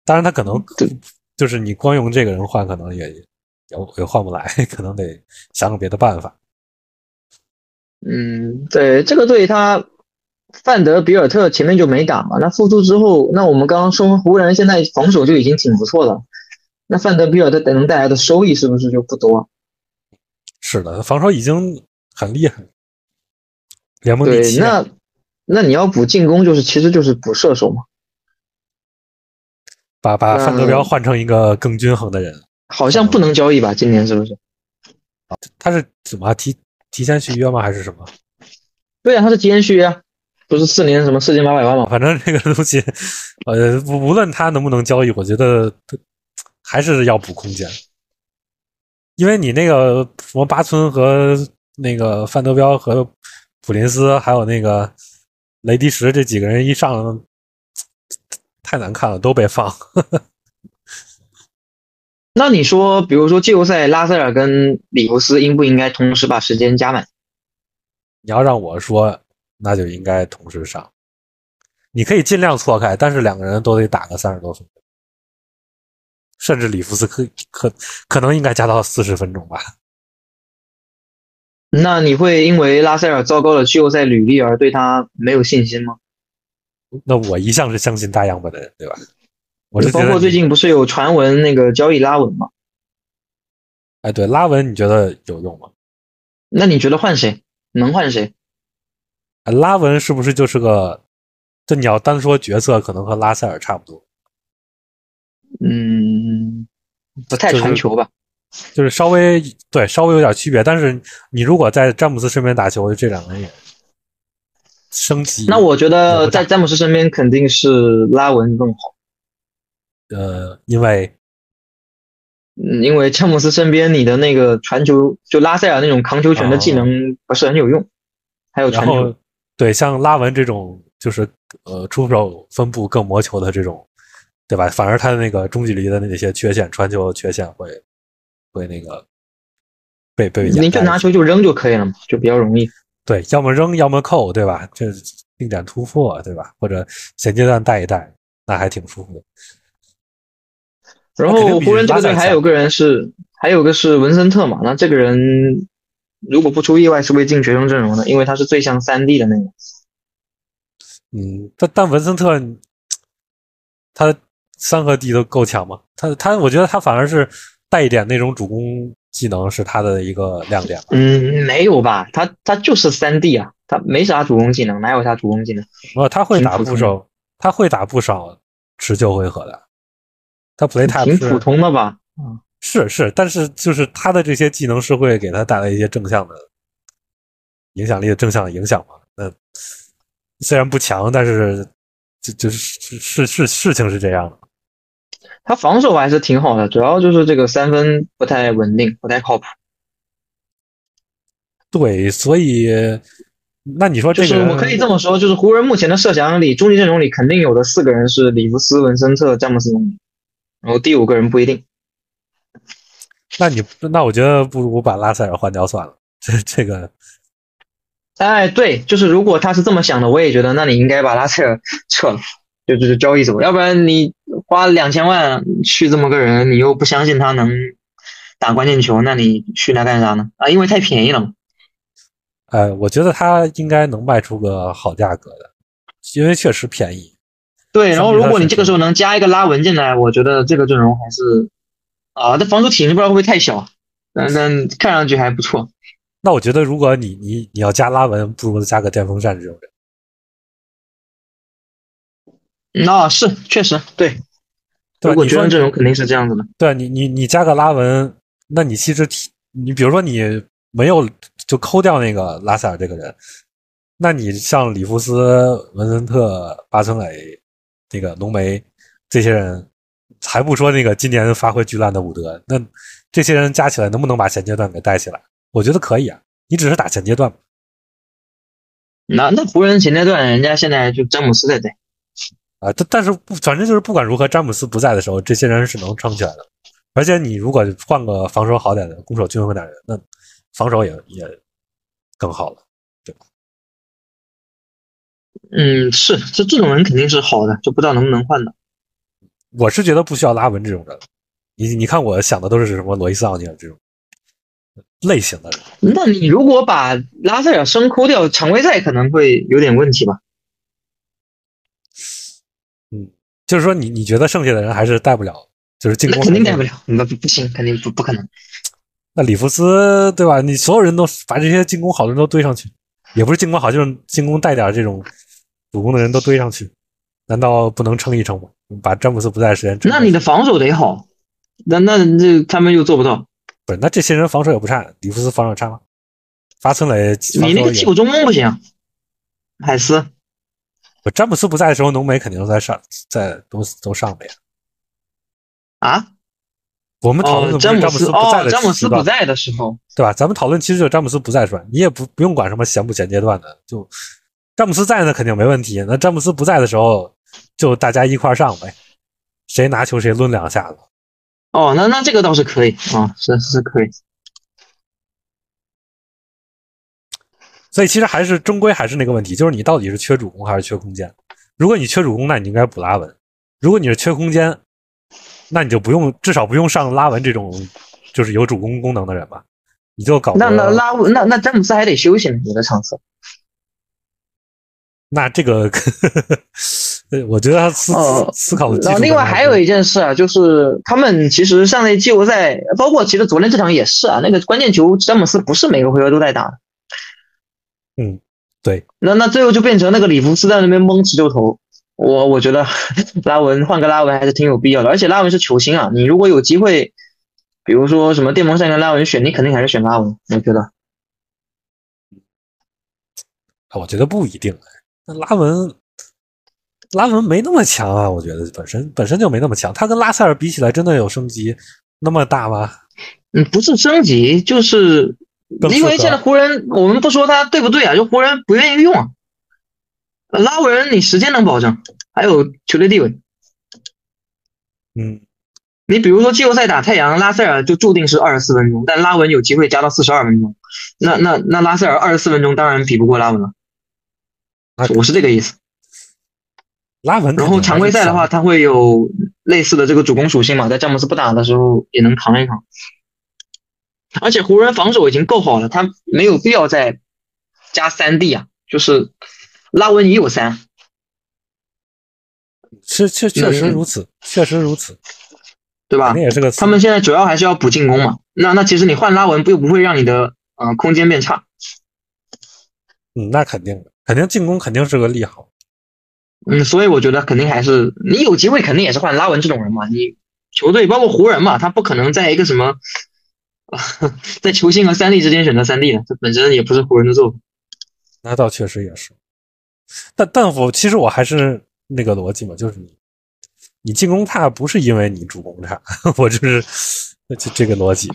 当然他可能就是你光用这个人换，可能也也也换不来，可能得想个别的办法。嗯，对，这个队他范德比尔特前面就没打嘛，那复出之后，那我们刚刚说湖人现在防守就已经挺不错了，那范德比尔特能带来的收益是不是就不多？是的，防守已经很厉害，联盟第对，七。那那你要补进攻，就是其实就是补射手嘛，把把范德嗯彪换成一个更均衡的人，好像不能交易吧？今年是不是？他是怎么提提前续约吗？还是什么？对啊，他是提前续约啊，不是四年什么四千八百万吗？反正这个东西，呃，无无论他能不能交易，我觉得还是要补空间，因为你那个什么巴村和那个范德彪和普林斯，还有那个雷迪什这几个人一上，太难看了，都被放。那你说，比如说季后赛，拉塞尔跟里弗斯应不应该同时把时间加满？你要让我说，那就应该同时上。你可以尽量错开，但是两个人都得打个三十多分钟，甚至里弗斯可可可能应该加到四十分钟吧。那你会因为拉塞尔糟糕的季后赛履历而对他没有信心吗？那我一向是相信大样本的人，对吧？我是包括最近不是有传闻那个交易拉文吗？哎，对拉文，你觉得有用吗？那你觉得换谁？能换谁？哎拉文是不是就是个？这你要单说角色，可能和拉塞尔差不多，嗯，不太传球吧？就是稍微对稍微有点区别。但是你如果在詹姆斯身边打球，这两个人也升级。那我觉得在詹姆斯身边肯定是拉文更好。呃，因为嗯，因为詹姆斯身边你的那个传球，就拉塞尔那种扛球权的技能不是很有用，还有然传球后。对像拉文这种就是呃出手分布更磨球的这种，对吧？反而他的那个中距离的那些缺陷，传球缺陷会会那个被被你就拿球就扔就可以了嘛，就比较容易。对，要么扔，要么扣，对吧？这定点突破，对吧？或者衔接段带一带，那还挺舒服的。然后湖人这个队还有个人是，还有个是文森特嘛。那这个人如果不出意外是会进决胜阵容的，因为他是最像三 D 的那个。嗯，但但文森特他三和 D 都够强嘛？他他，我觉得他反而是带一点那种主攻。技能是他的一个亮点。嗯，没有吧？他他就是三 D 啊，他没啥主攻技能，哪有啥主攻技能？不，他会打不少，他会打不少持球回合的。他 play type 挺普通的吧？嗯，是是，但是就是他的这些技能是会给他带来一些正向的影响力的正向的影响嘛？那虽然不强，但是就就是是是事情是这样的。他防守还是挺好的，主要就是这个三分不太稳定，不太靠谱。对，所以那你说，就是我可以这么说，就是湖人目前的设想里，终极阵容里肯定有的四个人是里弗斯、文森特、詹姆斯、然后第五个人不一定。那你那我觉得不如把拉塞尔换掉算了。这这个，哎，对，就是如果他是这么想的，我也觉得，那你应该把拉塞尔撤了。就就是交易走，要不然你花两千万去这么个人，你又不相信他能打关键球，那你去那干啥呢？啊，因为太便宜了嘛。哎，我觉得他应该能卖出个好价格的，因为确实便宜。对，然后如果你这个时候能加一个拉文进来，我觉得这个阵容还是啊，这防守体型不知道会不会太小，但但看上去还不错。那我觉得如果你你你要加拉文，不如加个电风扇这种人。那是确实对，如果觉得阵容肯定是这样子的。对你，你你加个拉文，那你其实体，你比如说你没有就抠掉那个拉塞尔这个人，那你像里弗斯、文森特、巴村磊、那个浓眉这些人，还不说那个今年发挥巨烂的伍德，那这些人加起来能不能把前阶段给带起来？我觉得可以啊，你只是打前阶段。那那湖人前阶段人家现在就詹姆斯在带。啊，但但是不，反正就是不管如何，詹姆斯不在的时候，这些人是能撑起来的。而且你如果换个防守好点的，攻守均衡点的人，那防守也也更好了？嗯，是，这这种人肯定是好的，就不知道能不能换的。我是觉得不需要拉文这种人。你你看，我想的都是什么罗伊斯奥尼尔这种类型的人。那你如果把拉塞尔升抠掉，常规赛可能会有点问题吧？嗯就是说，你你觉得剩下的人还是带不了，就是进攻肯定带不了，那不行，肯定不不可能。那里弗斯对吧？你所有人都把这些进攻好的人都堆上去，也不是进攻好，就是进攻带点这种主攻的人都堆上去，难道不能撑一撑吗？把詹姆斯不在时间，那你的防守得好，那那这他们又做不到。不是，那这些人防守也不差，里弗斯防守差吗？发村磊，你那个替补中锋不行，海斯。詹姆斯不在的时候，浓眉肯定都在上，在都都上面。啊？我们讨论詹姆斯不在的詹姆斯不在的时候，对吧？咱们讨论其实就詹姆斯不在是吧？你也不不用管什么衔不衔阶段的，就詹姆斯在呢肯定没问题。那詹姆斯不在的时候，就大家一块上呗，谁拿球谁抡两下子。哦，那那这个倒是可以啊，是是可以。所以其实还是终归还是那个问题，就是你到底是缺主攻还是缺空间？如果你缺主攻，那你应该补拉文；如果你是缺空间，那你就不用，至少不用上拉文这种就是有主攻功能的人吧？你就搞那那拉那那詹姆斯还得休息呢，有的场次。那这个，我觉得他思思考的。另外还有一件事啊，就是他们其实上那季后赛，包括其实昨天这场也是啊，那个关键球詹姆斯不是每个回合都在打。嗯，对，那那最后就变成那个里弗斯在那边蒙持球投，我我觉得 拉文换个拉文还是挺有必要的，而且拉文是球星啊，你如果有机会，比如说什么电风扇跟拉文选，你肯定还是选拉文，我觉得。我觉得不一定，那拉文拉文没那么强啊，我觉得本身本身就没那么强，他跟拉塞尔比起来，真的有升级那么大吗？嗯，不是升级，就是。因为现在湖人，我们不说他对不对啊，就湖人不愿意用啊。拉文，你时间能保证，还有球队地位。嗯，你比如说季后赛打太阳，拉塞尔就注定是二十四分钟，但拉文有机会加到四十二分钟。那那那拉塞尔二十四分钟当然比不过拉文了。我是这个意思。拉文，然后常规赛的话，他会有类似的这个主攻属性嘛，在詹姆斯不打的时候也能扛一扛。而且湖人防守已经够好了，他没有必要再加三 D 啊，就是拉文也有三。是确确实如此，确实如此，对吧？也是个。他们现在主要还是要补进攻嘛。那那其实你换拉文，不又不会让你的呃空间变差。嗯，那肯定的，肯定进攻肯定是个利好。嗯，所以我觉得肯定还是你有机会，肯定也是换拉文这种人嘛。你球队包括湖人嘛，他不可能在一个什么，在球星和三 D 之间选择三 D 的，这本身也不是湖人的作风。那倒确实也是。但但我其实我还是那个逻辑嘛，就是你你进攻差不是因为你主攻差，我就是这这个逻辑。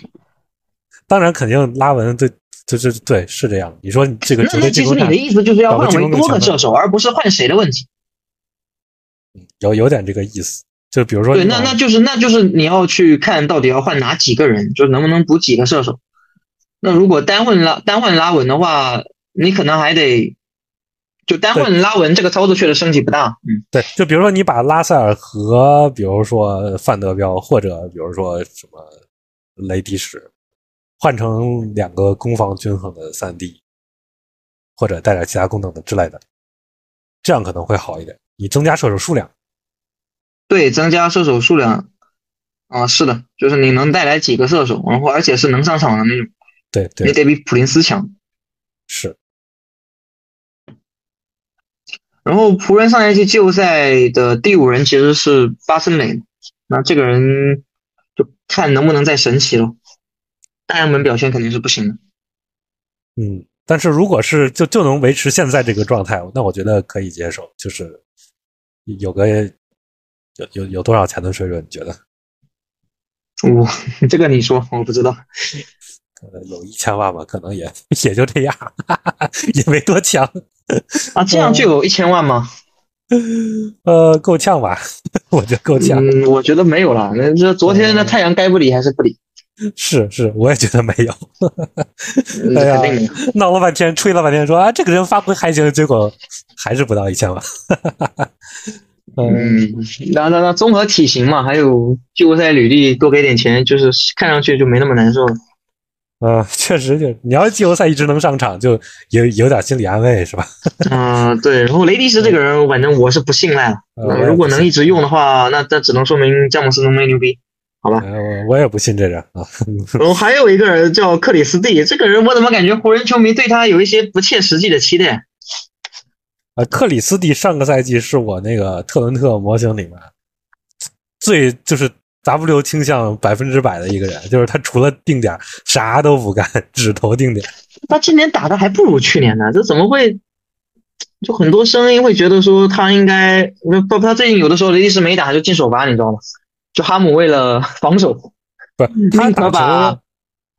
当然，肯定拉文对。这这对是这样。你说这个那那其实你的意思就是要换为多个射手，而不是换谁的问题。有有点这个意思。就比如说，对，那那就是那就是你要去看到底要换哪几个人，就能不能补几个射手。那如果单换拉单换拉文的话，你可能还得就单换拉文这个操作确实升级不大。嗯，对，就比如说你把拉塞尔和比如说范德彪或者比如说什么雷迪什。换成两个攻防均衡的三 D，或者带点其他功能的之类的，这样可能会好一点。你增加射手数量，对，增加射手数量啊，是的，就是你能带来几个射手，然后而且是能上场的那种。对对，你得比普林斯强。是。然后湖人上一季季后赛的第五人其实是巴森美，那这个人就看能不能再神奇了。大阳门表现肯定是不行的，嗯，但是如果是就就能维持现在这个状态，那我觉得可以接受，就是有个有有有多少钱的水准？你觉得？我 这个你说，我不知道，呃，有一千万吧，可能也也就这样，也没多强啊，这样就有一千万吗？呃，够呛吧，我觉得够呛。嗯，我觉得没有了，那这昨天的太阳该不理还是不理。是是，我也觉得没有。哎呀，闹了半天，吹了半天，说啊，这个人发挥还行，结果还是不到一千万。嗯，那那那综合体型嘛，还有季后赛履历，多给点钱，就是看上去就没那么难受了。嗯，确实就你要季后赛一直能上场，就有有点心理安慰，是吧？嗯，对。然后雷迪什这个人，反正我是不信赖了。如果能一直用的话，那那只能说明詹姆斯浓眉牛逼。好吧，我我也不信这人啊。然后还有一个人叫克里斯蒂，这个人我怎么感觉湖人球迷对他有一些不切实际的期待？啊，克里斯蒂上个赛季是我那个特伦特模型里面最就是 W 倾向百分之百的一个人，就是他除了定点啥都不干，只投定点。他今年打的还不如去年呢，这怎么会？就很多声音会觉得说他应该，不，他最近有的时候雷迪斯没打就进首发，你知道吗？就哈姆为了防守，不，宁可把，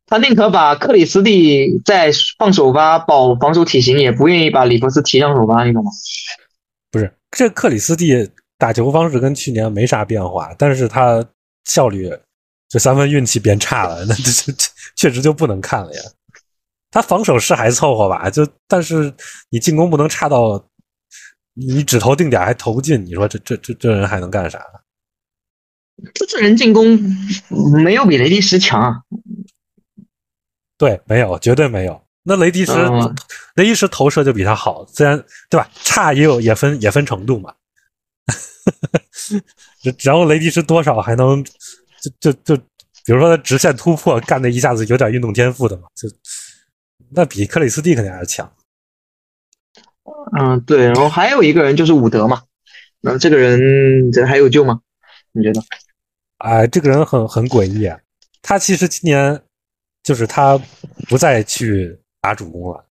他宁可把克里斯蒂在放首发保防守体型，也不愿意把里弗斯提上首发，你懂吗？不是，这克里斯蒂打球方式跟去年没啥变化，但是他效率，就三分运气变差了，那这这确实就不能看了呀。他防守是还凑合吧，就但是你进攻不能差到，你只投定点还投不进，你说这这这这人还能干啥？这这人进攻没有比雷迪什强啊！对，没有，绝对没有。那雷迪什，雷迪什投射就比他好，虽然对吧？差也有，也分也分程度嘛。然后雷迪什多少还能就就就，比如说他直线突破干的一下子有点运动天赋的嘛，就那比克里斯蒂肯定还是强。嗯，对。然后还有一个人就是伍德嘛，那这个人这还有救吗？你觉得？哎，这个人很很诡异啊。他其实今年就是他不再去打主攻了，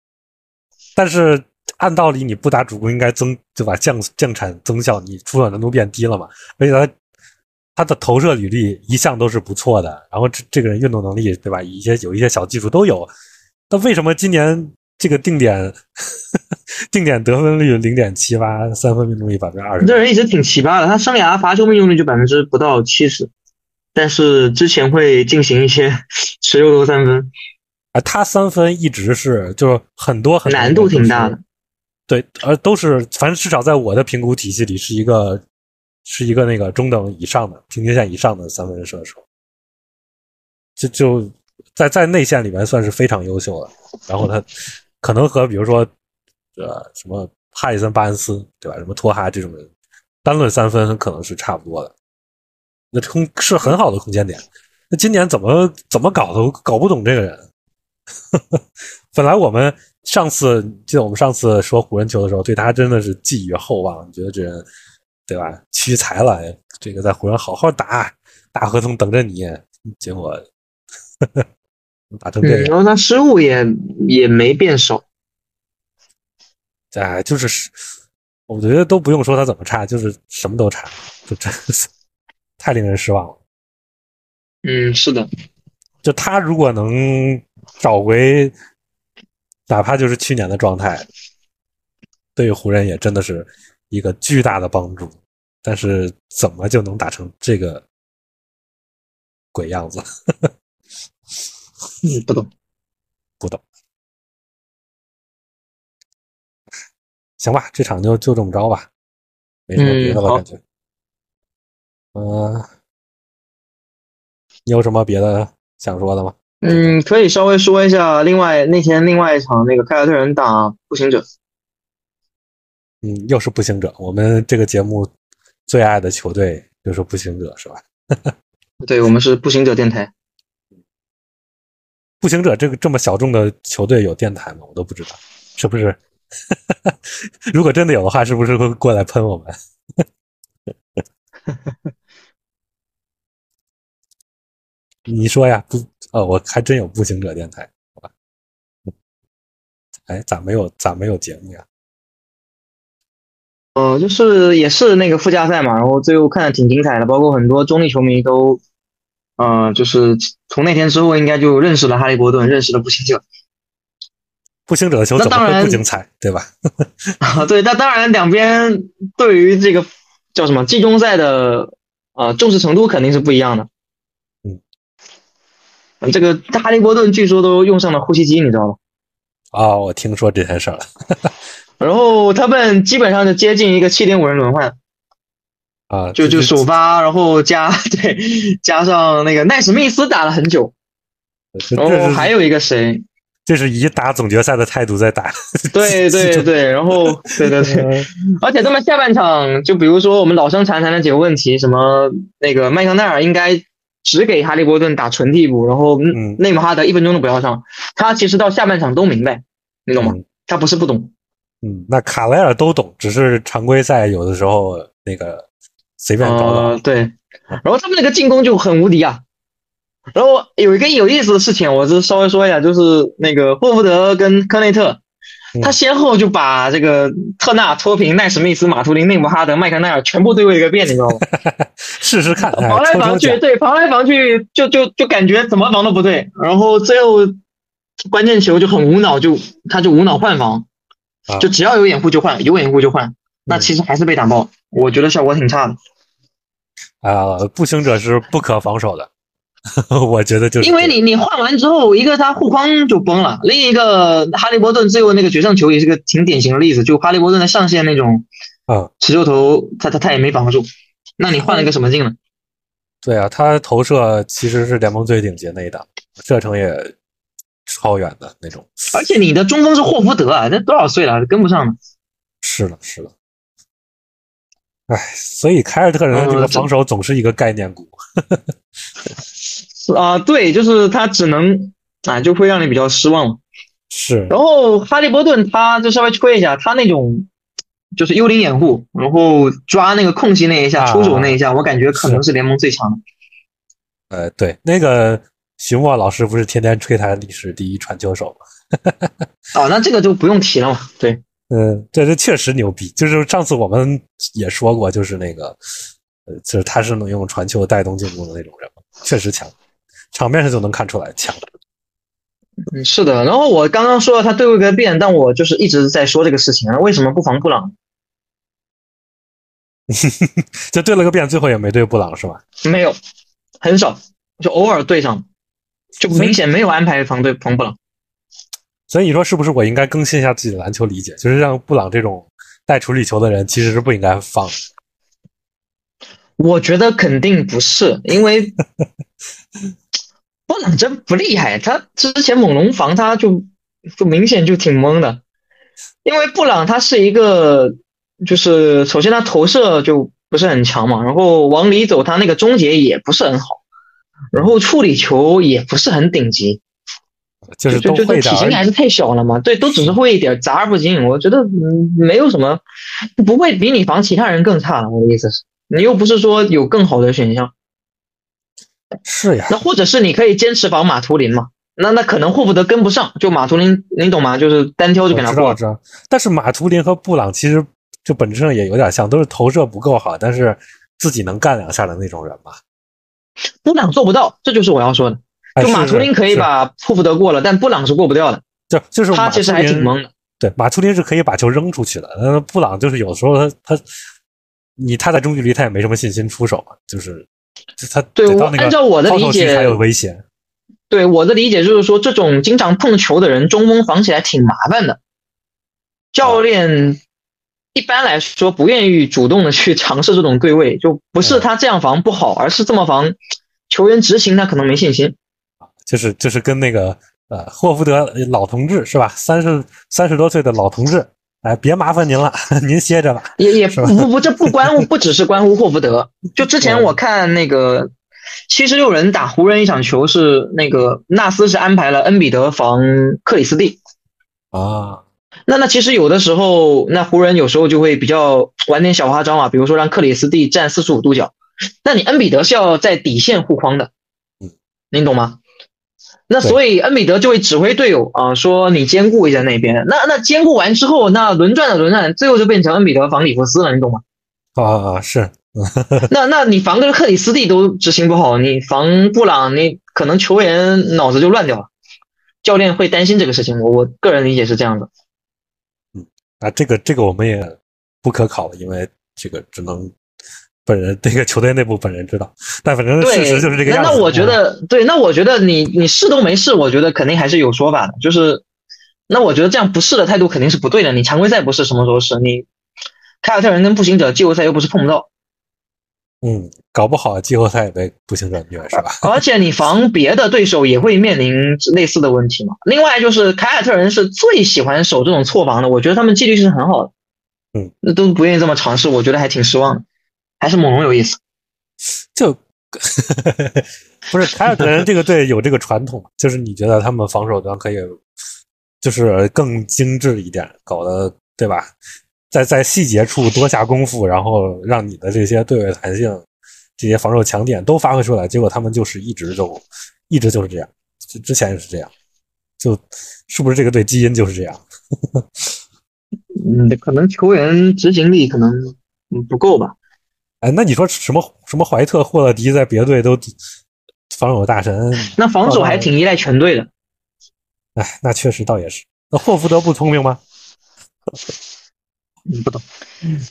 但是按道理你不打主攻应该增对吧？降降产增效，你出手难度变低了嘛？而且他他的投射履历一向都是不错的，然后这这个人运动能力对吧？一些有一些小技术都有，那为什么今年这个定点 定点得分率零点七八，三分命中率百分之二十？这人一直挺奇葩的，他生涯罚球命中率就百分之不到七十。但是之前会进行一些 持球投三分，啊，他三分一直是就是很多很多难度挺大的。对，而都是反正至少在我的评估体系里是一个是一个那个中等以上的平均线以上的三分射手，就就在在内线里面算是非常优秀的。然后他可能和比如说呃什么哈里森巴恩斯对吧，什么托哈这种人单论三分可能是差不多的。那空是很好的空间点。那今年怎么怎么搞都搞不懂这个人。本来我们。上次记得我们上次说湖人球的时候，对他真的是寄予厚望，觉得这人对吧？屈才了，这个在湖人好好打，大合同等着你。结果打成这样，然后他失误也也没变少。哎，就是我觉得都不用说他怎么差，就是什么都差，就真是太令人失望了。嗯，是的，就他如果能找回。哪怕就是去年的状态，对于湖人也真的是一个巨大的帮助。但是怎么就能打成这个鬼样子？不懂，不懂。行吧，这场就就这么着吧，没什么别的了，感觉。嗯，你有什么别的想说的吗？嗯，可以稍微说一下。另外那天另外一场那个凯尔特人打步行者，嗯，又是步行者。我们这个节目最爱的球队就是步行者，是吧？对，我们是步行者电台。步行者这个这么小众的球队有电台吗？我都不知道，是不是？如果真的有的话，是不是会过来喷我们？你说呀？不，哦，我还真有步行者电台，好吧？哎，咋没有？咋没有节目呀？呃，就是也是那个附加赛嘛，然后最后看的挺精彩的，包括很多中立球迷都，呃，就是从那天之后，应该就认识了哈利波顿，认识了步行者。步行者的球怎么会不精彩？对吧？啊，对，那当然，两边对于这个叫什么季中赛的呃重视程度肯定是不一样的。嗯这个哈利波顿据说都用上了呼吸机，你知道吗？啊，我听说这件事了。然后他们基本上就接近一个七点五人轮换，啊，就就首发，然后加 对加上那个奈史密斯打了很久，然后还有一个谁？这是以打总决赛的态度在打。对对对，然后对 对对，而且他们下半场就比如说我们老生常谈的几个问题，什么那个麦康奈尔应该。只给哈利波顿打纯替补，然后内姆哈德一分钟都不要上。他其实到下半场都明白，你懂吗？他不是不懂。嗯，那卡莱尔都懂，只是常规赛有的时候那个随便搞搞。对，然后他们那个进攻就很无敌啊。然后有一个有意思的事情，我是稍微说一下，就是那个霍福德跟科内特。他先后就把这个特纳、托平、奈史密斯、马图林、内姆哈德、麦克奈尔全部对位一个遍，你知道吗？试试看，防来防去，对，防来防去，就就就感觉怎么防都不对。然后最后关键球就很无脑，就他就无脑换防，就只要有掩护就换，有掩护就换。那其实还是被打爆，我觉得效果挺差的。啊，步行者是不可防守的。我觉得就是，因为你你换完之后，一个他护框就崩了，另一个哈利波顿最后那个决胜球也是个挺典型的例子，就哈利波顿的上线那种啊持球投，他他他也没防住，那你换了一个什么劲呢？对啊，他投射其实是联盟最顶级那一档，射程也超远的那种。而且你的中锋是霍福德啊，这多少岁了，跟不上呢？是的，是的。哎，所以凯尔特人这个防守总是一个概念股。是 啊，对，就是他只能啊，就会让你比较失望。是。然后哈利波顿他就稍微吹一下，他那种就是幽灵掩护，然后抓那个空隙那一下，出手那一下，我感觉可能是联盟最强的。呃，对，那个徐墨老师不是天天吹他历史第一传球手吗？哦，那这个就不用提了嘛。对，嗯，这这确实牛逼。就是上次我们也说过，就是那个，呃，就是他是能用传球带动进攻的那种人，确实强。场面上就能看出来强。嗯，是的。然后我刚刚说了他对位个变，但我就是一直在说这个事情啊，为什么不防布朗？就对了个变，最后也没对布朗是吧？没有。很少，就偶尔对上，就明显没有安排防对防布朗。所以你说是不是我应该更新一下自己的篮球理解？就是让布朗这种带处理球的人其实是不应该放。我觉得肯定不是，因为布朗真不厉害。他之前猛龙防他就就明显就挺懵的，因为布朗他是一个，就是首先他投射就不是很强嘛，然后往里走他那个终结也不是很好，然后处理球也不是很顶级，就是就就体型还是太小了嘛。对，都只是会一点，杂而不精。我觉得嗯没有什么，不会比你防其他人更差了。我的意思是。你又不是说有更好的选项，是呀。那或者是你可以坚持防马图林嘛？那那可能霍福德跟不上，就马图林，你懂吗？就是单挑就给他过。知道。但是马图林和布朗其实就本质上也有点像，都是投射不够好，但是自己能干两下的那种人吧。布朗做不到，这就是我要说的。就马图林可以把霍福德过了，但布朗是过不掉的。就就是他其实还挺懵的。对，马图林是可以把球扔出去的，那布朗就是有时候他他。你他在中距离他也没什么信心出手啊，就是他对按照我的理解还有危险。对我的理解就是说，这种经常碰球的人，中锋防起来挺麻烦的。教练一般来说不愿意主动的去尝试这种对位，就不是他这样防不好，而是这么防，球员执行他可能没信心。就是就是跟那个呃霍福德老同志是吧？三十三十多岁的老同志。哎，别麻烦您了，您歇着吧。也也不不，这不关乎，不只是关乎霍福德。就之前我看那个七十六人打湖人一场球，是那个纳斯是安排了恩比德防克里斯蒂啊。那那其实有的时候，那湖人有时候就会比较玩点小花招啊，比如说让克里斯蒂站四十五度角，那你恩比德是要在底线护框的，嗯，您懂吗？那所以恩比德就会指挥队友啊，说你兼顾一下那边。那那兼顾完之后，那轮转的轮转，最后就变成恩比德防里弗斯了，你懂吗？啊啊是。那那你防个克里斯蒂都执行不好，你防布朗，你可能球员脑子就乱掉了。教练会担心这个事情，我我个人理解是这样的。嗯啊，这个这个我们也不可考，因为这个只能。本人这个球队内部本人知道，但反正事实就是这个样子。那我觉得，对，那我觉得你你试都没试，我觉得肯定还是有说法的。就是，那我觉得这样不试的态度肯定是不对的。你常规赛不是什么时候试？你凯尔特人跟步行者季后赛又不是碰不到。嗯，搞不好季后赛也被步行者虐是吧？而且你防别的对手也会面临类似的问题嘛。另外就是凯尔特人是最喜欢守这种错防的，我觉得他们纪律是很好的。嗯，那都不愿意这么尝试，我觉得还挺失望的。还是猛龙有意思，就 不是凯尔特人这个队有这个传统，就是你觉得他们防守端可以，就是更精致一点，搞得对吧？在在细节处多下功夫，然后让你的这些对位弹性、这些防守强点都发挥出来。结果他们就是一直就一直就是这样，就之前也是这样，就是不是这个队基因就是这样？嗯，可能球员执行力可能嗯不够吧。哎，那你说什么什么怀特、霍勒迪在别队都防守大神？那防守还挺依赖全队的。哎，那确实倒也是。那霍福德不聪明吗？嗯，不懂。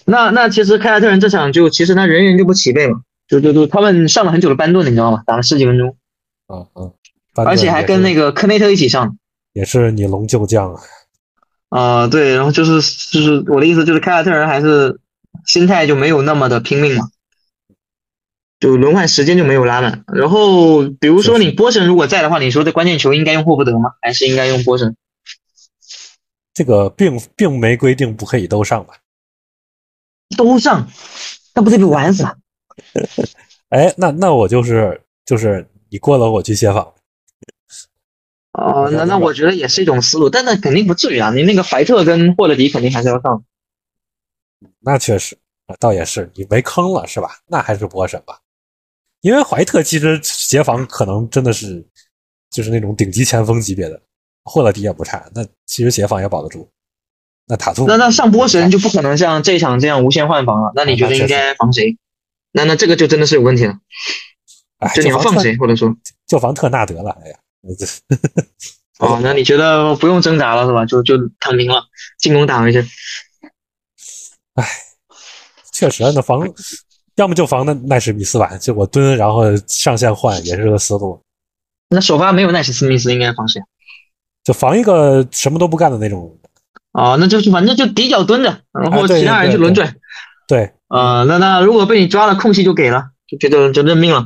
那那其实凯尔特人这场就其实他人员就不齐备嘛，就就就他们上了很久的班顿，你知道吗？打了十几分钟。嗯嗯。而且还跟那个科内特一起上。也是你龙旧将啊。啊，对，然后就是就是我的意思就是凯尔特人还是。心态就没有那么的拼命嘛，就轮换时间就没有拉满。然后比如说你波神如果在的话，你说这关键球应该用霍福德吗？还是应该用波神？这个并并没规定不可以都上吧？都上，那不得被玩死了？哎，那那我就是就是你过了我去协防。哦，那那我觉得也是一种思路，但那肯定不至于啊！你那个怀特跟霍勒迪肯定还是要上。那确实，倒也是你没坑了是吧？那还是波神吧，因为怀特其实协防可能真的是就是那种顶级前锋级别的，霍勒迪也不差，那其实协防也保得住。那塔图，那那上波神就不可能像这场这样无限换防了。那你觉得应该防谁？那那这个就真的是有问题了。就你要放谁，或者说就防特纳德了？哎呀，哦，那你觉得不用挣扎了是吧？就就躺平了，进攻打回去。哎，确实，那防要么就防那奈史密斯吧，就我蹲，然后上线换也是个思路。那首发没有奈史密斯，应该防谁？就防一个什么都不干的那种。哦，那就是反正就底角蹲着，然后其他人去轮转。对，呃，那那如果被你抓了空隙就给了，就觉得就认命了。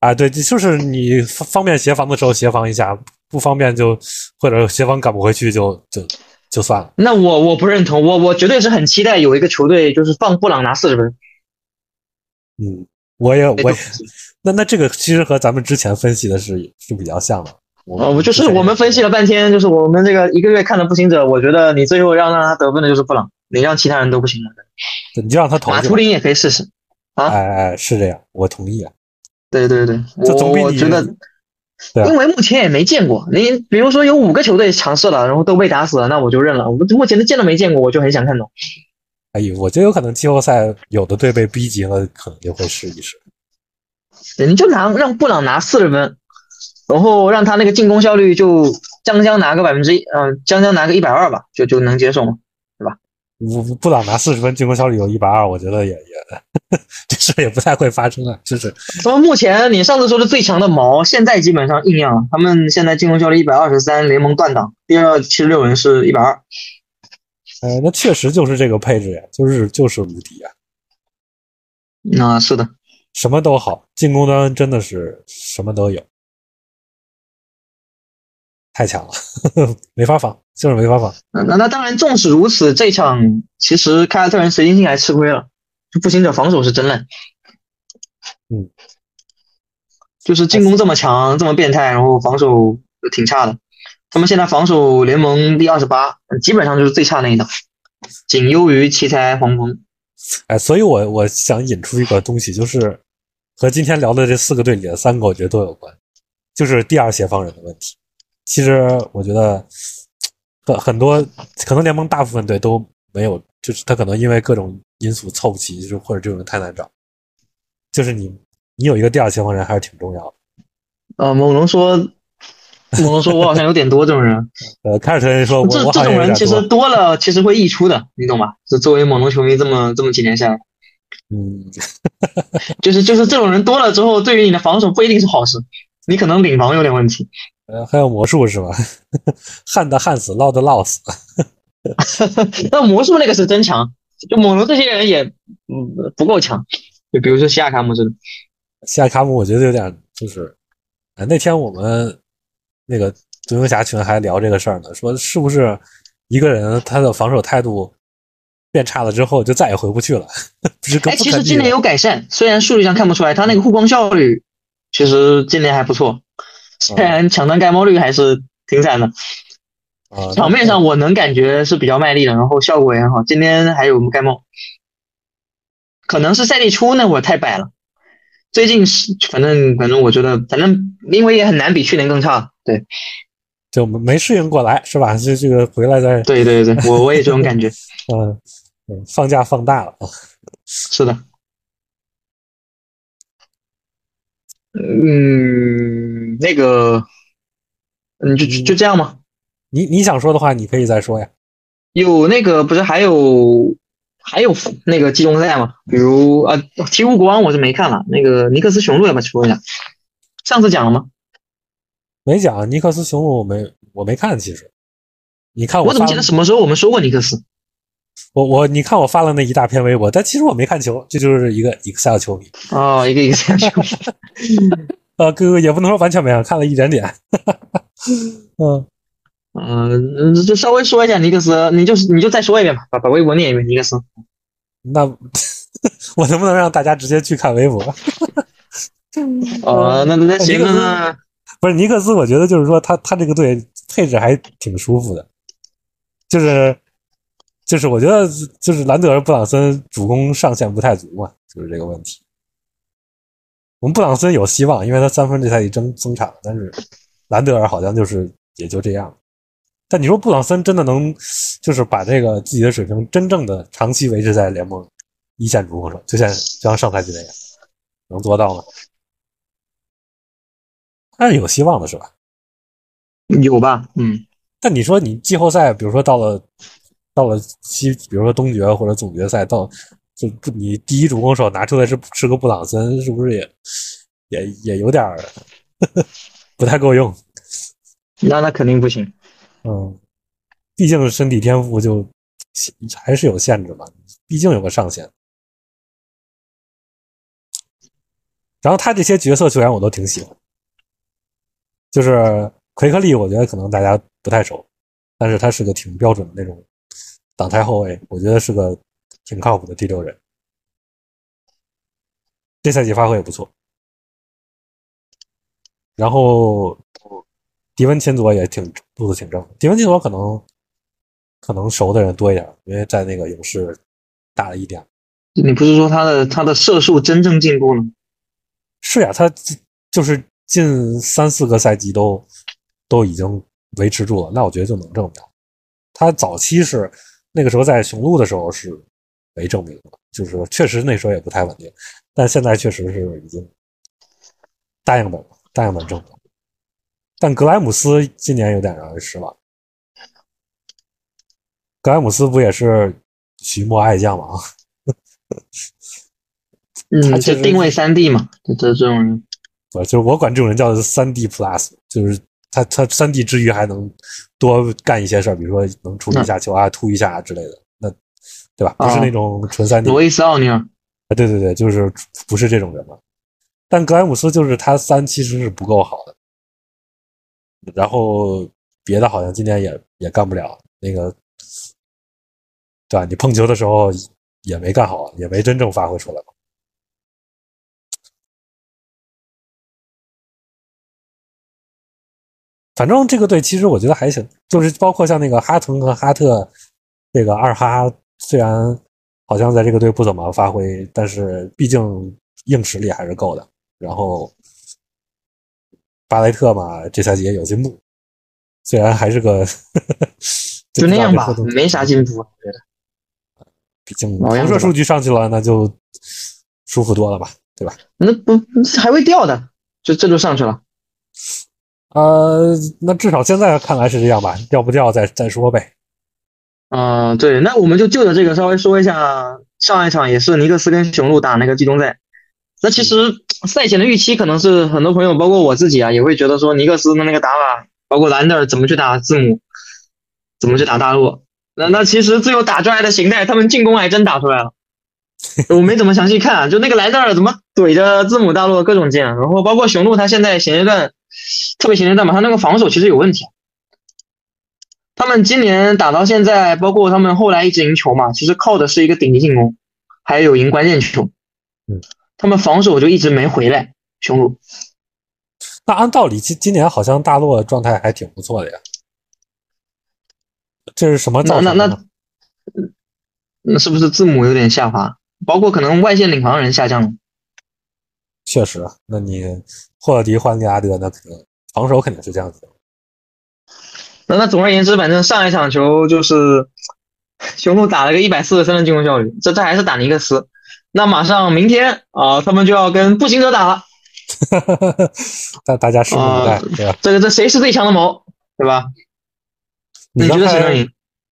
啊，对，就是你方便协防的时候协防一下，不方便就或者协防赶不回去就就就算了。那我我不认同，我我绝对是很期待有一个球队就是放布朗拿四十分。嗯，我也我也，那那这个其实和咱们之前分析的是是比较像的。哦，我就是我们分析了半天，就是我们这个一个月看的步行者，我觉得你最后让让他得分的就是布朗，你让其他人都不行了。你就让他投。马图林也可以试试。啊，哎哎，是这样，我同意啊。对对对，我我觉得，因为目前也没见过。你比如说有五个球队尝试了，然后都被打死了，那我就认了。我目前都见都没见过，我就很想看懂。哎呦，我觉得有可能季后赛有的队被逼急了，可能就会试一试。你就拿让布朗拿四十分。然后让他那个进攻效率就将将拿个百分之一，嗯，将将拿个一百二吧，就就能接受嘛？对吧？布布朗拿四十分，进攻效率有一百二，我觉得也也 这事也不太会发生啊，就是。那么目前你上次说的最强的毛，现在基本上硬样了，他们现在进攻效率一百二十三，联盟断档，第二七十六人是一百二。呃，那确实就是这个配置呀，就是就是无敌啊。那是的，什么都好，进攻端真的是什么都有。太强了，没法防，就是没法防。那那当然，纵使如此，这场其实凯尔特人随机性还吃亏了。步行者防守是真烂，嗯，就是进攻这么强，这么变态，然后防守挺差的。他们现在防守联盟第二十八，基本上就是最差那一档，仅优于奇才黄蜂。哎，所以我我想引出一个东西，就是和今天聊的这四个队里的三个，我觉得都有关，就是第二协防人的问题。其实我觉得很很多，可能联盟大部分队都没有，就是他可能因为各种因素凑不齐，就是或者这种人太难找。就是你，你有一个第二前锋人还是挺重要的。呃，猛龙说，猛龙说我好像有点多这种人。呃，凯尔特人说，这这种人其实多了，其实会溢出的，你懂吧？就作为猛龙球迷，这么这么几年下来，嗯，就是就是这种人多了之后，对于你的防守不一定是好事，你可能领防有点问题。呃，还有魔术是吧？旱的旱死，涝的涝死。那魔术那个是真强，就猛龙这些人也嗯不够强。就比如说西亚卡姆这种，西亚卡姆我觉得有点就是，哎，那天我们那个独行侠群还聊这个事儿呢，说是不是一个人他的防守态度变差了之后就再也回不去了？不是？哎，其实今年有改善，虽然数据上看不出来，他那个护框效率其实今年还不错。虽然抢断盖帽率还是挺惨的，场面上我能感觉是比较卖力的，然后效果也很好。今天还有我们盖帽，可能是赛季初那会儿太摆了。最近是反正反正我觉得反正因为也很难比去年更差，对，就没适应过来是吧？这这个回来再对对对，我我也这种感觉。嗯嗯，放假放大了是的。嗯，那个，嗯，就就这样吗？你你想说的话，你可以再说呀。有那个不是还有还有那个季中赛吗？比如啊，鹈鹕国王我是没看了。那个尼克斯雄鹿要不要说一下？上次讲了吗？没讲，尼克斯雄鹿我没我没看，其实。你看我我怎么记得什么时候我们说过尼克斯？我我你看我发了那一大篇微博，但其实我没看球，这就是一个 Excel 球迷哦，一个 Excel 球迷。呃，哥哥也不能说完全没看，看了一点点。嗯嗯，就稍微说一下尼克斯，你就你就再说一遍吧，把把微博念一遍尼克斯。那 我能不能让大家直接去看微博？哦，那那行啊。不是尼克斯，我觉得就是说他他这个队配置还挺舒服的，就是。就是我觉得，就是兰德尔、布朗森主攻上限不太足嘛，就是这个问题。我们布朗森有希望，因为他三分这赛季增增产了，但是兰德尔好像就是也就这样。但你说布朗森真的能，就是把这个自己的水平真正的长期维持在联盟一线主攻手，就像就像上赛季那样，能做到吗？还是有希望的，是吧？有吧，嗯。但你说你季后赛，比如说到了。到了西，比如说东决或者总决赛，到就不你第一主攻手拿出来是是个布朗森，是不是也也也有点儿 不太够用？那那肯定不行。嗯，毕竟身体天赋就还是有限制嘛，毕竟有个上限。然后他这些角色球员我都挺喜欢，就是奎克利，我觉得可能大家不太熟，但是他是个挺标准的那种挡拆后卫，我觉得是个挺靠谱的第六人。这赛季发挥也不错。然后迪文钦佐也挺路子挺正，迪文钦佐可能可能熟的人多一点，因为在那个勇士打了一点。你不是说他的他的射术真正进步了？是呀，他就是近三四个赛季都都已经维持住了，那我觉得就能证明他早期是那个时候在雄鹿的时候是没证明的，就是确实那时候也不太稳定，但现在确实是已经大样本了，大样本证明。但格莱姆斯今年有点让人失望，格莱姆斯不也是徐墨爱将吗？嗯，就定位三 D 嘛，就这这种人，不就是我管这种人叫三 D Plus，就是他他三 D 之余还能多干一些事儿，比如说能处理一下球啊、突一下之类的，那对吧？不是那种纯三 D。罗伊斯奥尼尔，啊，对对对，就是不是这种人嘛。但格莱姆斯就是他三其实是不够好的，然后别的好像今年也也干不了，那个对吧？你碰球的时候也没干好，也没真正发挥出来。反正这个队其实我觉得还行，就是包括像那个哈腾和哈特，这个二哈虽然好像在这个队不怎么发挥，但是毕竟硬实力还是够的。然后巴雷特嘛，这赛季也有进步，虽然还是个 就那样吧，没啥进步，我觉得。毕竟投射数据上去了，那就舒服多了吧，对吧？那不还会掉的，就这就上去了。呃，那至少现在看来是这样吧，掉不掉再再说呗。嗯，对，那我们就就着这个稍微说一下，上一场也是尼克斯跟雄鹿打那个季中赛。那其实赛前的预期可能是很多朋友，包括我自己啊，也会觉得说尼克斯的那个打法，包括兰德尔怎么去打字母，怎么去打大洛。那那其实最后打出来的形态，他们进攻还真打出来了。我没怎么详细看，就那个莱德尔怎么怼着字母大洛各种进，然后包括雄鹿他现在前阶段。特别前阶段嘛，他那个防守其实有问题。他们今年打到现在，包括他们后来一直赢球嘛，其实靠的是一个顶级进攻，还有赢关键球。嗯，他们防守就一直没回来。雄鹿。那按道理，今今年好像大洛状态还挺不错的呀。这是什么造成的？那那那是不是字母有点下滑？包括可能外线领航人下降了。确实，那你霍勒迪换利拉德，那肯定防守肯定是这样子的。那那总而言之，反正上一场球就是 雄鹿打了个一百四十三的进攻效率，这这还是打尼克斯。那马上明天啊，他们就要跟步行者打了。大大家拭目以待，对吧？这个这谁是最强的矛，对吧？你觉得谁能赢？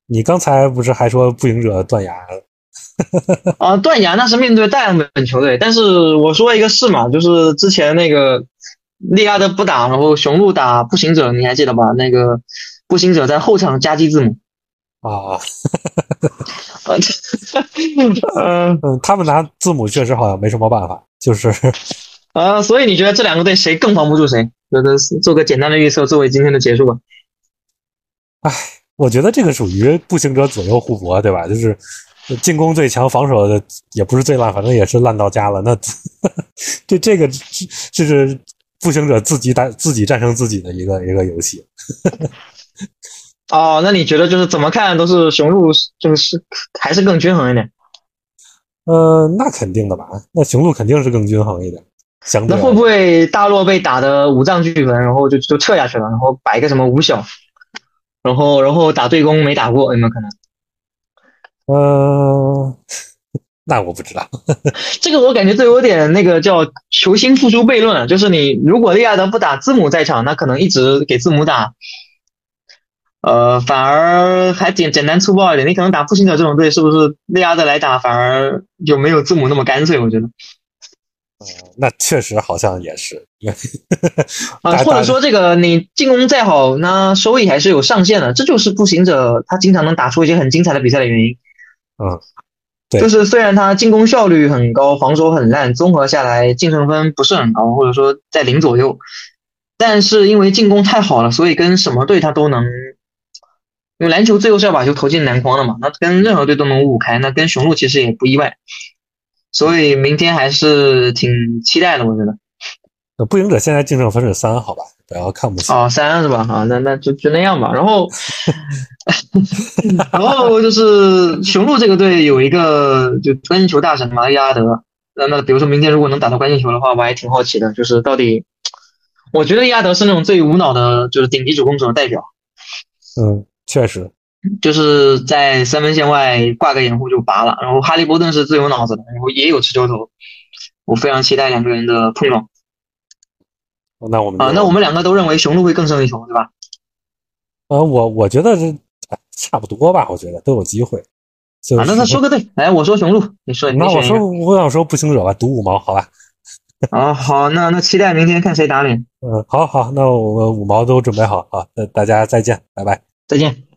你刚才不是还说步行者断崖？啊，断崖那是面对大样本球队，但是我说一个事嘛，就是之前那个利拉德不打，然后雄鹿打步行者，你还记得吧？那个步行者在后场夹击字母啊，嗯 嗯，他们拿字母确实好像没什么办法，就是 啊，所以你觉得这两个队谁更防不住谁？做个做个简单的预测，作为今天的结束吧。哎，我觉得这个属于步行者左右互搏，对吧？就是。进攻最强，防守的也不是最烂，反正也是烂到家了。那 这这个这是步行者自己打自己战胜自己的一个一个游戏。哦，那你觉得就是怎么看都是雄鹿就是还是更均衡一点？呃，那肯定的吧，那雄鹿肯定是更均衡一点。相那会不会大洛被打的五脏俱焚，然后就就撤下去了，然后摆个什么五小，然后然后打对攻没打过，有没有可能？嗯，那我不知道。这个我感觉都有点那个叫球星复出悖论，就是你如果利亚德不打字母在场，那可能一直给字母打，呃，反而还简简单粗暴一点。你可能打步行者这种队，是不是那样的来打反而就没有字母那么干脆？我觉得。嗯，那确实好像也是。啊，或者说这个你进攻再好，那收益还是有上限的。这就是步行者他经常能打出一些很精彩的比赛的原因。嗯，对，就是虽然他进攻效率很高，防守很烂，综合下来净胜分不是很高，或者说在零左右，但是因为进攻太好了，所以跟什么队他都能。因为篮球最后是要把球投进篮筐的嘛，那跟任何队都能五五开，那跟雄鹿其实也不意外。所以明天还是挺期待的，我觉得。那步行者现在净胜分是三，好吧，不要看不起。哦，三是吧？啊，那那就就那样吧。然后，然后就是雄鹿这个队有一个就关键球大神嘛，亚德。那那比如说明天如果能打到关键球的话，我还挺好奇的，就是到底，我觉得亚德是那种最无脑的，就是顶级主攻手的代表。嗯，确实。就是在三分线外挂个掩护就拔了，然后哈利波顿是自由脑子的，然后也有持球头，我非常期待两个人的碰撞。那我们啊，那我们两个都认为雄鹿会更胜一筹，对吧？呃，我我觉得这差不多吧，我觉得都有机会。啊，那他说个对，来，我说雄鹿，你说，你那我说我想说步行者吧，赌五毛，好吧？啊，好，那那期待明天看谁打脸。嗯，好好，那我们五毛都准备好，啊，那大家再见，拜拜，再见。